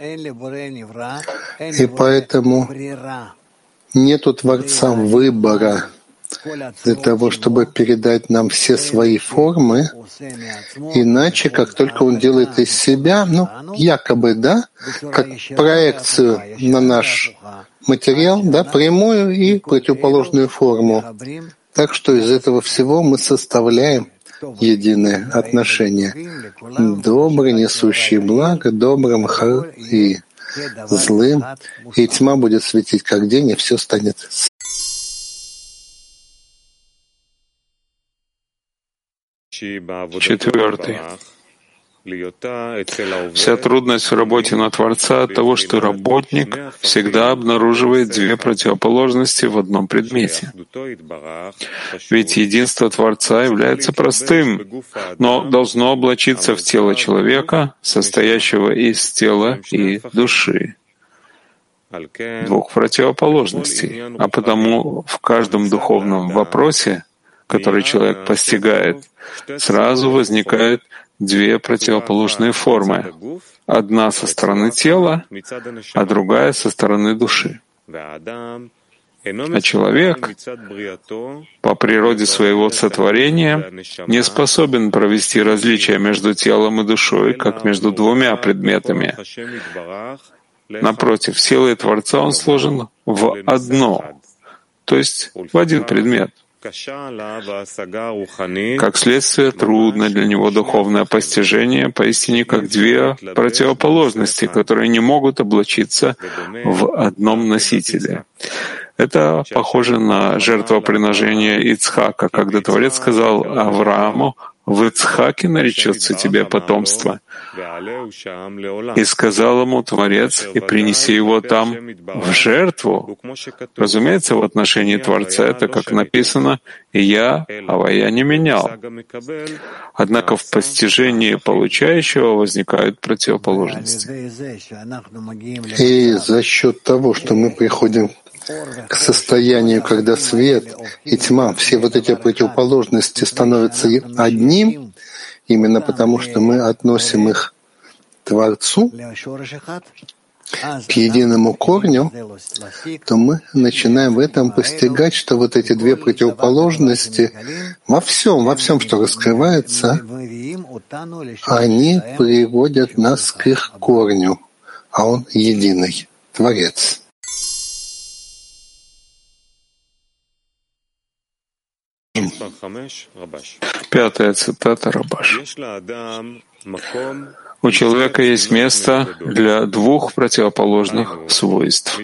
И поэтому нету Творца выбора для того, чтобы передать нам все свои формы, иначе, как только он делает из себя, ну, якобы, да, как проекцию на наш материал, да, прямую и противоположную форму. Так что из этого всего мы составляем единое отношение. Добрый, несущий благо, добрым и злым, и тьма будет светить как день, и все станет Четвертый. Вся трудность в работе на Творца от того, что работник всегда обнаруживает две противоположности в одном предмете. Ведь единство Творца является простым, но должно облачиться в тело человека, состоящего из тела и души двух противоположностей, а потому в каждом духовном вопросе который человек постигает, сразу возникают две противоположные формы. Одна со стороны тела, а другая со стороны души. А человек по природе своего сотворения не способен провести различия между телом и душой, как между двумя предметами. Напротив, силой Творца он сложен в одно, то есть в один предмет — как следствие, трудно для него духовное постижение, поистине как две противоположности, которые не могут облачиться в одном носителе. Это похоже на жертвоприношение Ицхака, когда Творец сказал Аврааму, в Ицхаке наречется тебе потомство. И сказал ему Творец, и принеси его там в жертву. Разумеется, в отношении Творца это, как написано, и я, а я не менял. Однако в постижении получающего возникают противоположности. И за счет того, что мы приходим к состоянию, когда свет и тьма, все вот эти противоположности становятся одним, именно потому что мы относим их к Творцу, к единому корню, то мы начинаем в этом постигать, что вот эти две противоположности во всем, во всем, что раскрывается, они приводят нас к их корню, а он единый, Творец. Пятая цитата Рабаш. У человека есть место для двух противоположных свойств.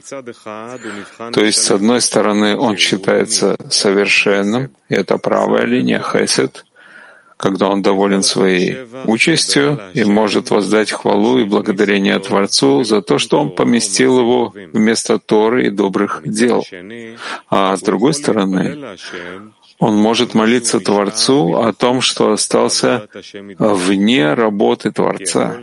То есть, с одной стороны, он считается совершенным, и это правая линия хесед, когда он доволен своей участью и может воздать хвалу и благодарение Творцу за то, что он поместил его вместо Торы и добрых дел. А с другой стороны, он может молиться Творцу о том, что остался вне работы Творца,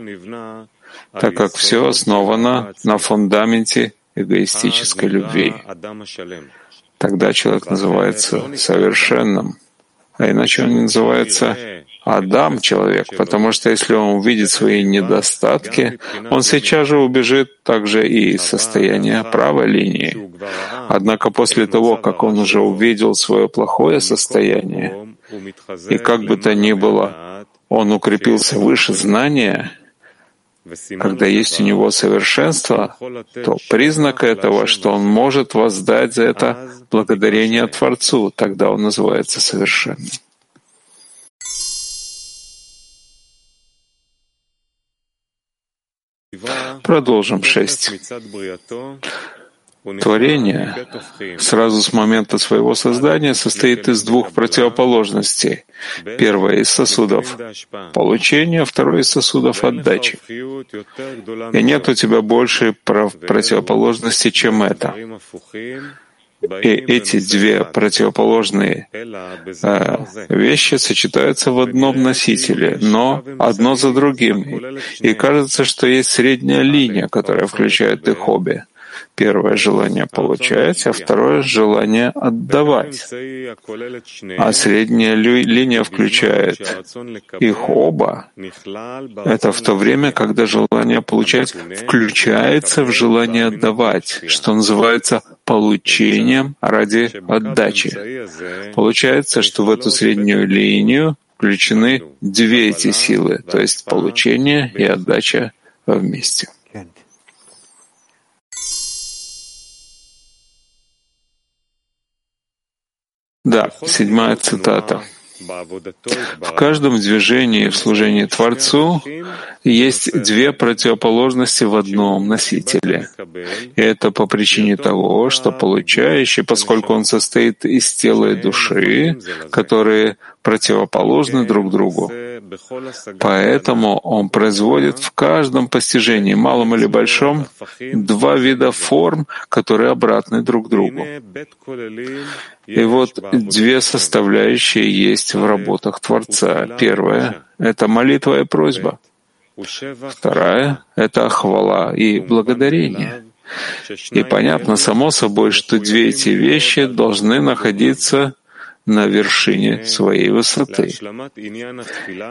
так как все основано на фундаменте эгоистической любви. Тогда человек называется совершенным, а иначе он не называется Адам человек, потому что если он увидит свои недостатки, он сейчас же убежит также и из состояния правой линии. Однако после того, как он уже увидел свое плохое состояние, и как бы то ни было, он укрепился выше знания, когда есть у него совершенство, то признак этого, что он может воздать за это благодарение Творцу, тогда он называется совершенным. Продолжим шесть. Творение сразу с момента своего создания состоит из двух противоположностей. Первое из сосудов получения, второе из сосудов отдачи. И нет у тебя больше противоположности, чем это. И эти две противоположные э, вещи сочетаются в одном носителе, но одно за другим. И кажется, что есть средняя линия, которая включает их обе. Первое желание получать, а второе желание отдавать. А средняя линия включает их оба. Это в то время, когда желание получать включается в желание отдавать, что называется получением ради отдачи. Получается, что в эту среднюю линию включены две эти силы, то есть получение и отдача вместе. Да, седьмая цитата. В каждом движении в служении Творцу есть две противоположности в одном носителе. И это по причине того, что получающий, поскольку он состоит из тела и души, которые противоположны друг другу. Поэтому он производит в каждом постижении, малом или большом, два вида форм, которые обратны друг другу. И вот две составляющие есть в работах Творца. Первая — это молитва и просьба. Вторая — это хвала и благодарение. И понятно само собой, что две эти вещи должны находиться на вершине своей высоты.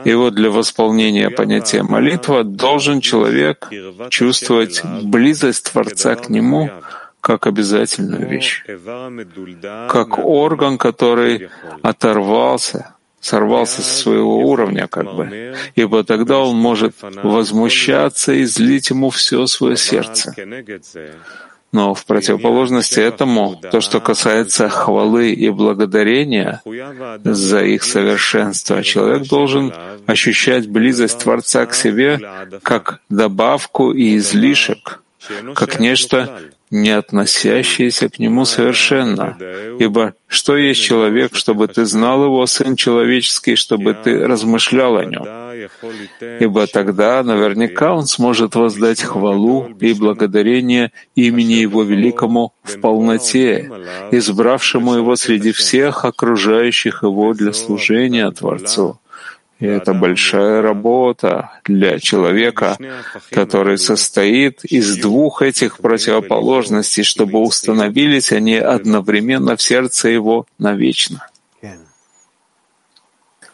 И вот для восполнения понятия молитва должен человек чувствовать близость Творца к нему как обязательную вещь, как орган, который оторвался, сорвался со своего уровня, как бы, ибо тогда он может возмущаться и злить ему все свое сердце. Но в противоположности этому, то, что касается хвалы и благодарения за их совершенство, человек должен ощущать близость Творца к себе как добавку и излишек, как нечто не относящиеся к нему совершенно. Ибо что есть человек, чтобы ты знал его, сын человеческий, чтобы ты размышлял о нем? Ибо тогда наверняка он сможет воздать хвалу и благодарение имени его великому в полноте, избравшему его среди всех окружающих его для служения Творцу. И это большая работа для человека, который состоит из двух этих противоположностей, чтобы установились они одновременно в сердце его навечно.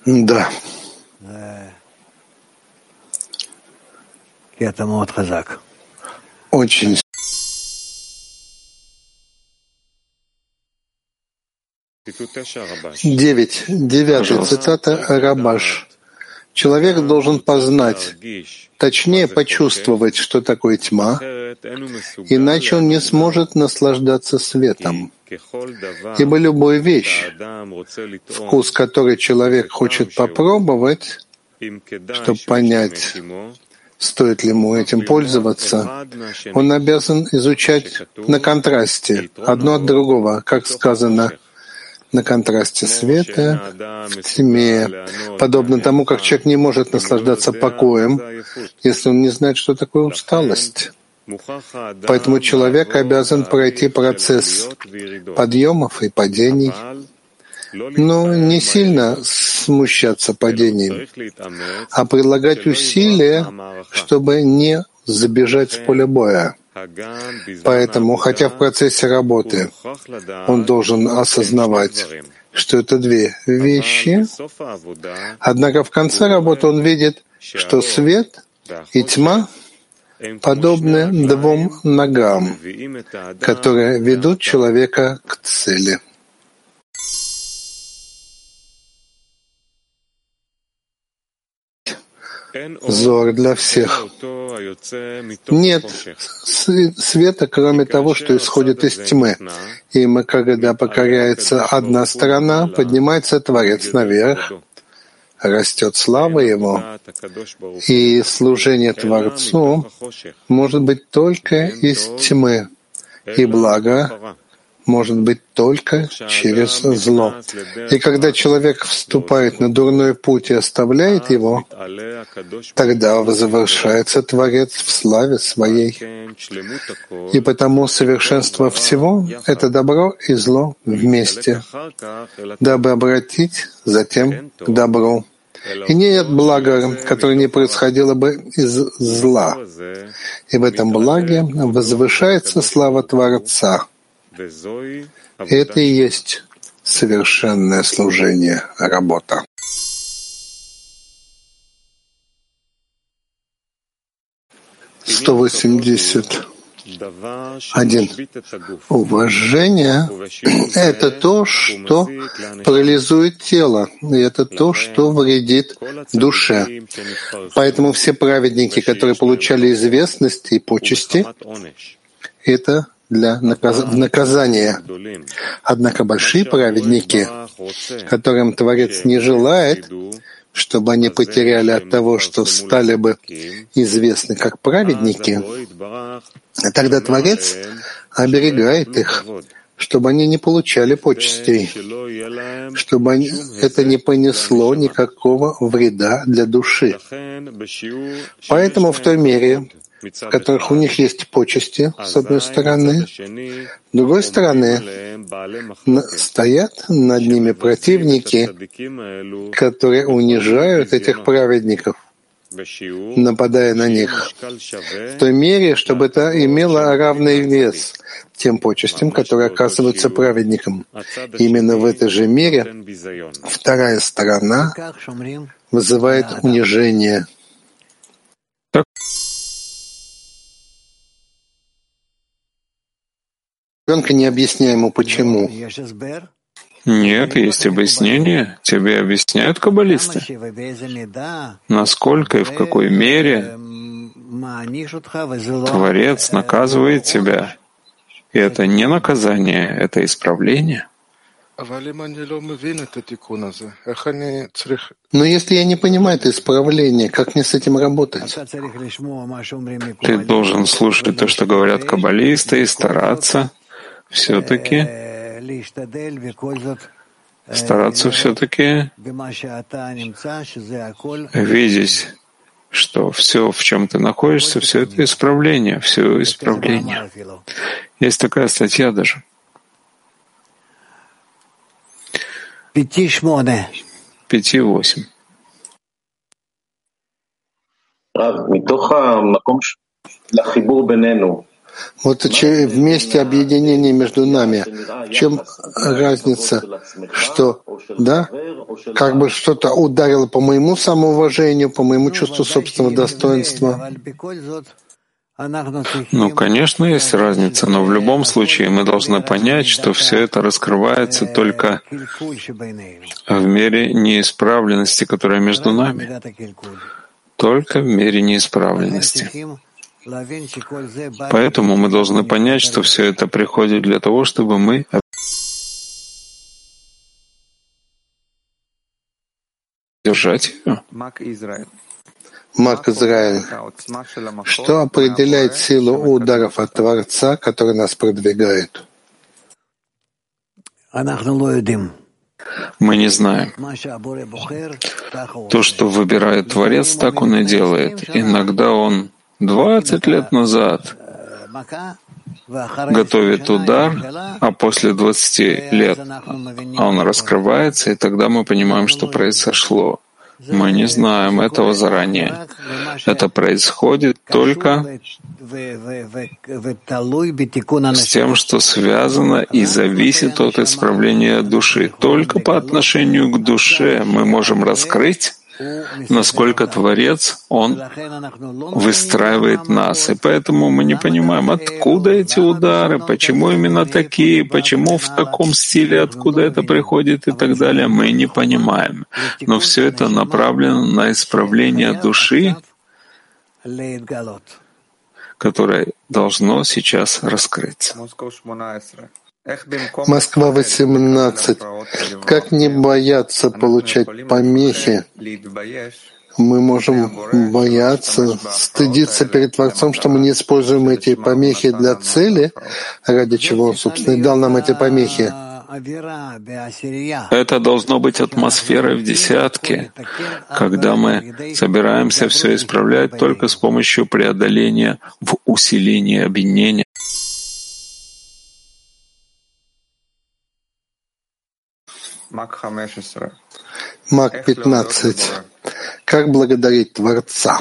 Да. Очень Девять. Девятая цитата Рабаш. Человек должен познать, точнее почувствовать, что такое тьма, иначе он не сможет наслаждаться светом. Ибо любая вещь, вкус которой человек хочет попробовать, чтобы понять, стоит ли ему этим пользоваться, он обязан изучать на контрасте одно от другого, как сказано — на контрасте света в тьме, подобно тому, как человек не может наслаждаться покоем, если он не знает, что такое усталость. Поэтому человек обязан пройти процесс подъемов и падений, но не сильно смущаться падением, а прилагать усилия, чтобы не забежать с поля боя. Поэтому, хотя в процессе работы он должен осознавать, что это две вещи, однако в конце работы он видит, что свет и тьма подобны двум ногам, которые ведут человека к цели. Зор для всех. Нет света, кроме того, что исходит из тьмы. И мы, когда покоряется одна сторона, поднимается Творец наверх, растет слава Ему, и служение Творцу может быть только из тьмы, и благо может быть только через зло. И когда человек вступает на дурной путь и оставляет его, тогда возвышается Творец в славе своей. И потому совершенство всего — это добро и зло вместе, дабы обратить затем к добру. И нет блага, которое не происходило бы из зла. И в этом благе возвышается слава Творца — это и есть совершенное служение, работа. Сто восемьдесят один. Уважение — это то, что парализует тело, и это то, что вредит душе. Поэтому все праведники, которые получали известность и почести, это для наказания. Однако большие праведники, которым Творец не желает, чтобы они потеряли от того, что стали бы известны как праведники, тогда Творец оберегает их, чтобы они не получали почестей, чтобы они, это не понесло никакого вреда для души. Поэтому в той мере, в которых у них есть почести, с одной стороны, с другой стороны, стоят над ними противники, которые унижают этих праведников, нападая на них, в той мере, чтобы это имело равный вес тем почестям, которые оказываются праведникам. Именно в этой же мере вторая сторона вызывает унижение. Ребенка, не объясняя ему почему. Нет, есть объяснение. Тебе объясняют каббалисты. Насколько и в какой мере Творец наказывает тебя. И это не наказание, это исправление. Но если я не понимаю это исправление, как мне с этим работать? Ты должен слушать то, что говорят каббалисты, и стараться все-таки стараться все-таки видеть, что все, в чем ты находишься, все это исправление, все исправление. Есть такая статья даже. Пяти восемь. מתוך המקום לחיבור בינינו, вот вместе объединение между нами. В чем разница, что, да, как бы что-то ударило по моему самоуважению, по моему чувству собственного достоинства? Ну, конечно, есть разница, но в любом случае мы должны понять, что все это раскрывается только в мере неисправленности, которая между нами. Только в мере неисправленности. Поэтому мы должны понять, что все это приходит для того, чтобы мы держать ее. Мак Израиль. Что определяет силу ударов от Творца, который нас продвигает? Мы не знаем. То, что выбирает Творец, так он и делает. Иногда он Двадцать лет назад готовит удар, а после двадцати лет он раскрывается, и тогда мы понимаем, что произошло. Мы не знаем этого заранее. Это происходит только с тем, что связано и зависит от исправления души. Только по отношению к душе мы можем раскрыть насколько Творец, Он выстраивает нас. И поэтому мы не понимаем, откуда эти удары, почему именно такие, почему в таком стиле, откуда это приходит и так далее. Мы не понимаем. Но все это направлено на исправление души, которое должно сейчас раскрыться. Москва 18. Как не бояться получать помехи мы можем бояться, стыдиться перед Творцом, что мы не используем эти помехи для цели, ради чего Он, собственно, и дал нам эти помехи. Это должно быть атмосферой в десятке, когда мы собираемся все исправлять только с помощью преодоления в усилении объединения. Мак 15. Как благодарить Творца?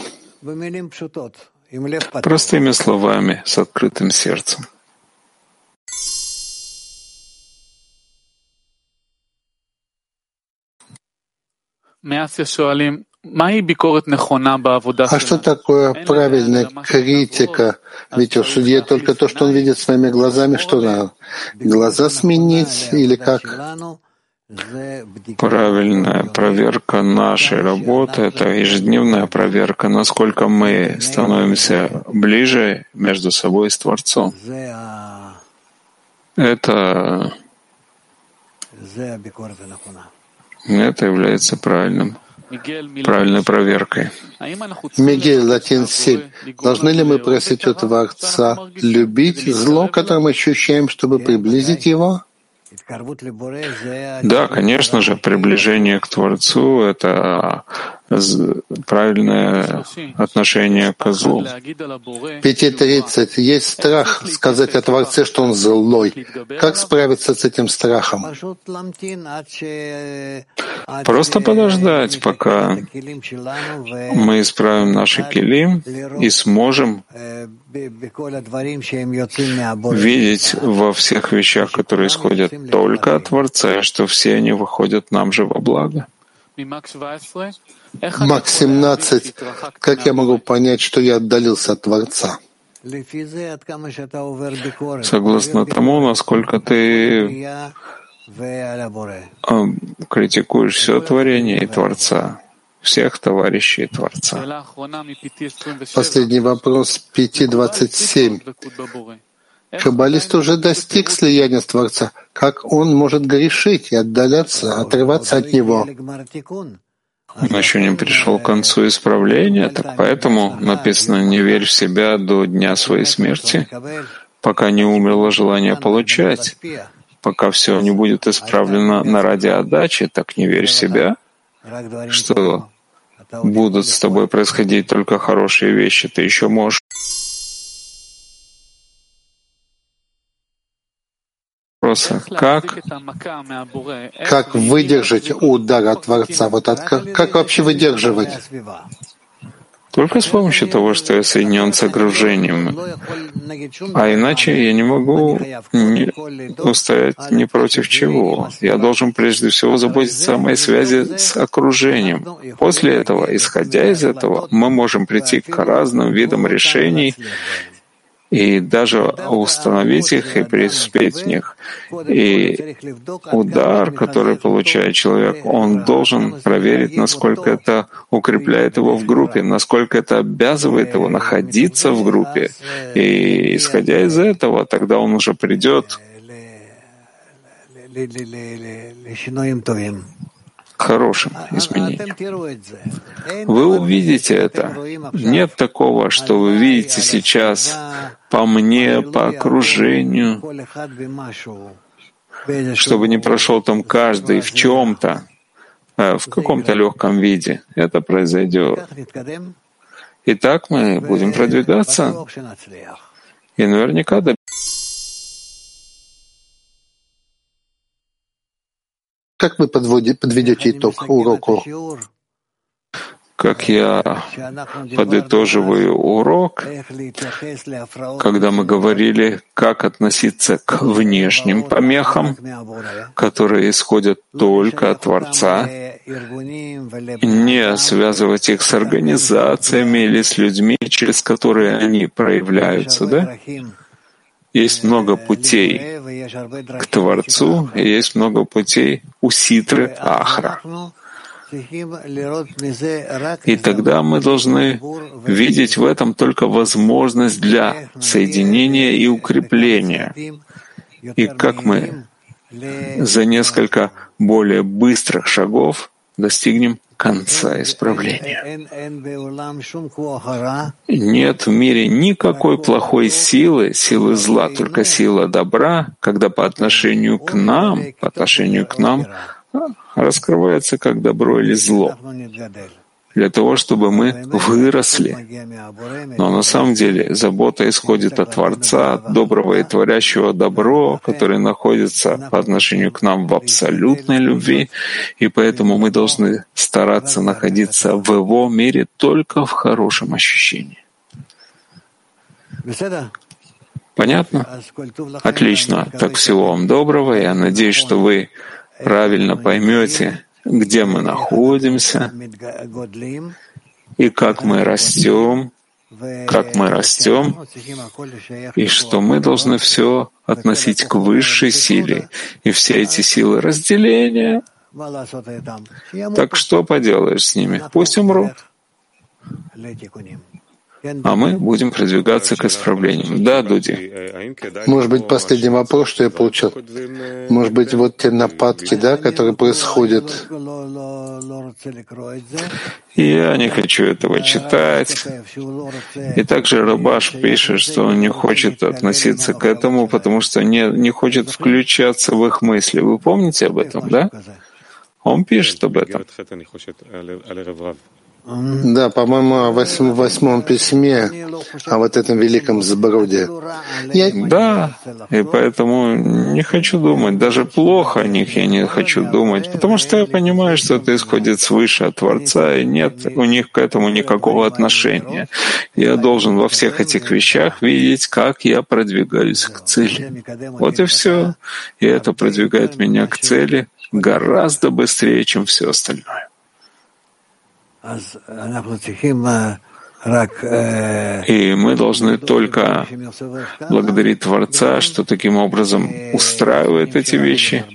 Простыми словами, с открытым сердцем. А что такое правильная критика? Ведь у судьи только то, что он видит своими глазами, что надо? Глаза сменить или как? Правильная проверка нашей работы — это ежедневная проверка, насколько мы становимся ближе между собой и с Творцом. Это это является правильным, правильной проверкой. Мигель, Латин 7. Должны ли мы просить у Творца любить зло, которое мы ощущаем, чтобы приблизить его? Да, конечно же, приближение к Творцу — это правильное отношение к злу. 5.30. Есть страх сказать о Творце, что он злой. Как справиться с этим страхом? Просто подождать, пока мы исправим наши килим и сможем видеть во всех вещах, которые исходят только от Творца, что все они выходят нам же во благо. Мак 17. Как я могу понять, что я отдалился от Творца? Согласно тому, насколько ты критикуешь все творение и Творца, всех товарищей Творца. Последний вопрос 5.27. Каббалист уже достиг слияния с Творца. Как он может грешить и отдаляться, отрываться от него? Он еще не пришел к концу исправления, так поэтому написано «Не верь в себя до дня своей смерти», пока не умерло желание получать, пока все не будет исправлено на ради отдачи, так не верь в себя, что будут с тобой происходить только хорошие вещи, ты еще можешь вопроса, как, как выдержать удар от Творца? Вот от, как, как вообще выдерживать? Только с помощью того, что я соединен с окружением. А иначе я не могу не устоять ни против чего. Я должен прежде всего заботиться о моей связи с окружением. После этого, исходя из этого, мы можем прийти к разным видам решений и даже установить их и преуспеть в них. И удар, который получает человек, он должен проверить, насколько это укрепляет его в группе, насколько это обязывает его находиться в группе. И исходя из этого, тогда он уже придет хорошим изменениям. Вы увидите это. Нет такого, что вы видите сейчас по мне, по окружению, чтобы не прошел там каждый в чем-то, э, в каком-то легком виде. Это произойдет. И так мы будем продвигаться. И наверняка Как вы подведете итог уроку? Как я подытоживаю урок, когда мы говорили, как относиться к внешним помехам, которые исходят только от Творца, не связывать их с организациями или с людьми, через которые они проявляются, да? Есть много путей к Творцу, и есть много путей у Ситры Ахра. И тогда мы должны видеть в этом только возможность для соединения и укрепления. И как мы за несколько более быстрых шагов достигнем конца исправления. Нет в мире никакой плохой силы, силы зла, только сила добра, когда по отношению к нам, по отношению к нам раскрывается как добро или зло для того, чтобы мы выросли. Но на самом деле забота исходит от Творца, доброго и творящего добро, который находится по отношению к нам в абсолютной любви, и поэтому мы должны стараться находиться в его мире только в хорошем ощущении. Понятно? Отлично. Так всего вам доброго. Я надеюсь, что вы правильно поймете, где мы находимся и как мы растем, как мы растем, и что мы должны все относить к высшей силе, и все эти силы разделения. Так что поделаешь с ними? Пусть умрут а мы будем продвигаться к исправлениям. Да, Дуди? Может быть, последний вопрос, что я получил. Может быть, вот те нападки, да, которые происходят. Я не хочу этого читать. И также Рабаш пишет, что он не хочет относиться к этому, потому что не, не хочет включаться в их мысли. Вы помните об этом, да? Он пишет об этом. Да, по-моему, в восьмом письме о вот этом великом сброде. Я... Да, и поэтому не хочу думать. Даже плохо о них я не хочу думать, потому что я понимаю, что это исходит свыше от Творца, и нет у них к этому никакого отношения. Я должен во всех этих вещах видеть, как я продвигаюсь к цели. Вот и все. И это продвигает меня к цели гораздо быстрее, чем все остальное. И мы должны только благодарить Творца, что таким образом устраивает эти вещи,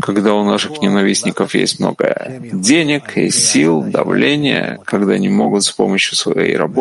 когда у наших ненавистников есть много денег и сил, давления, когда они могут с помощью своей работы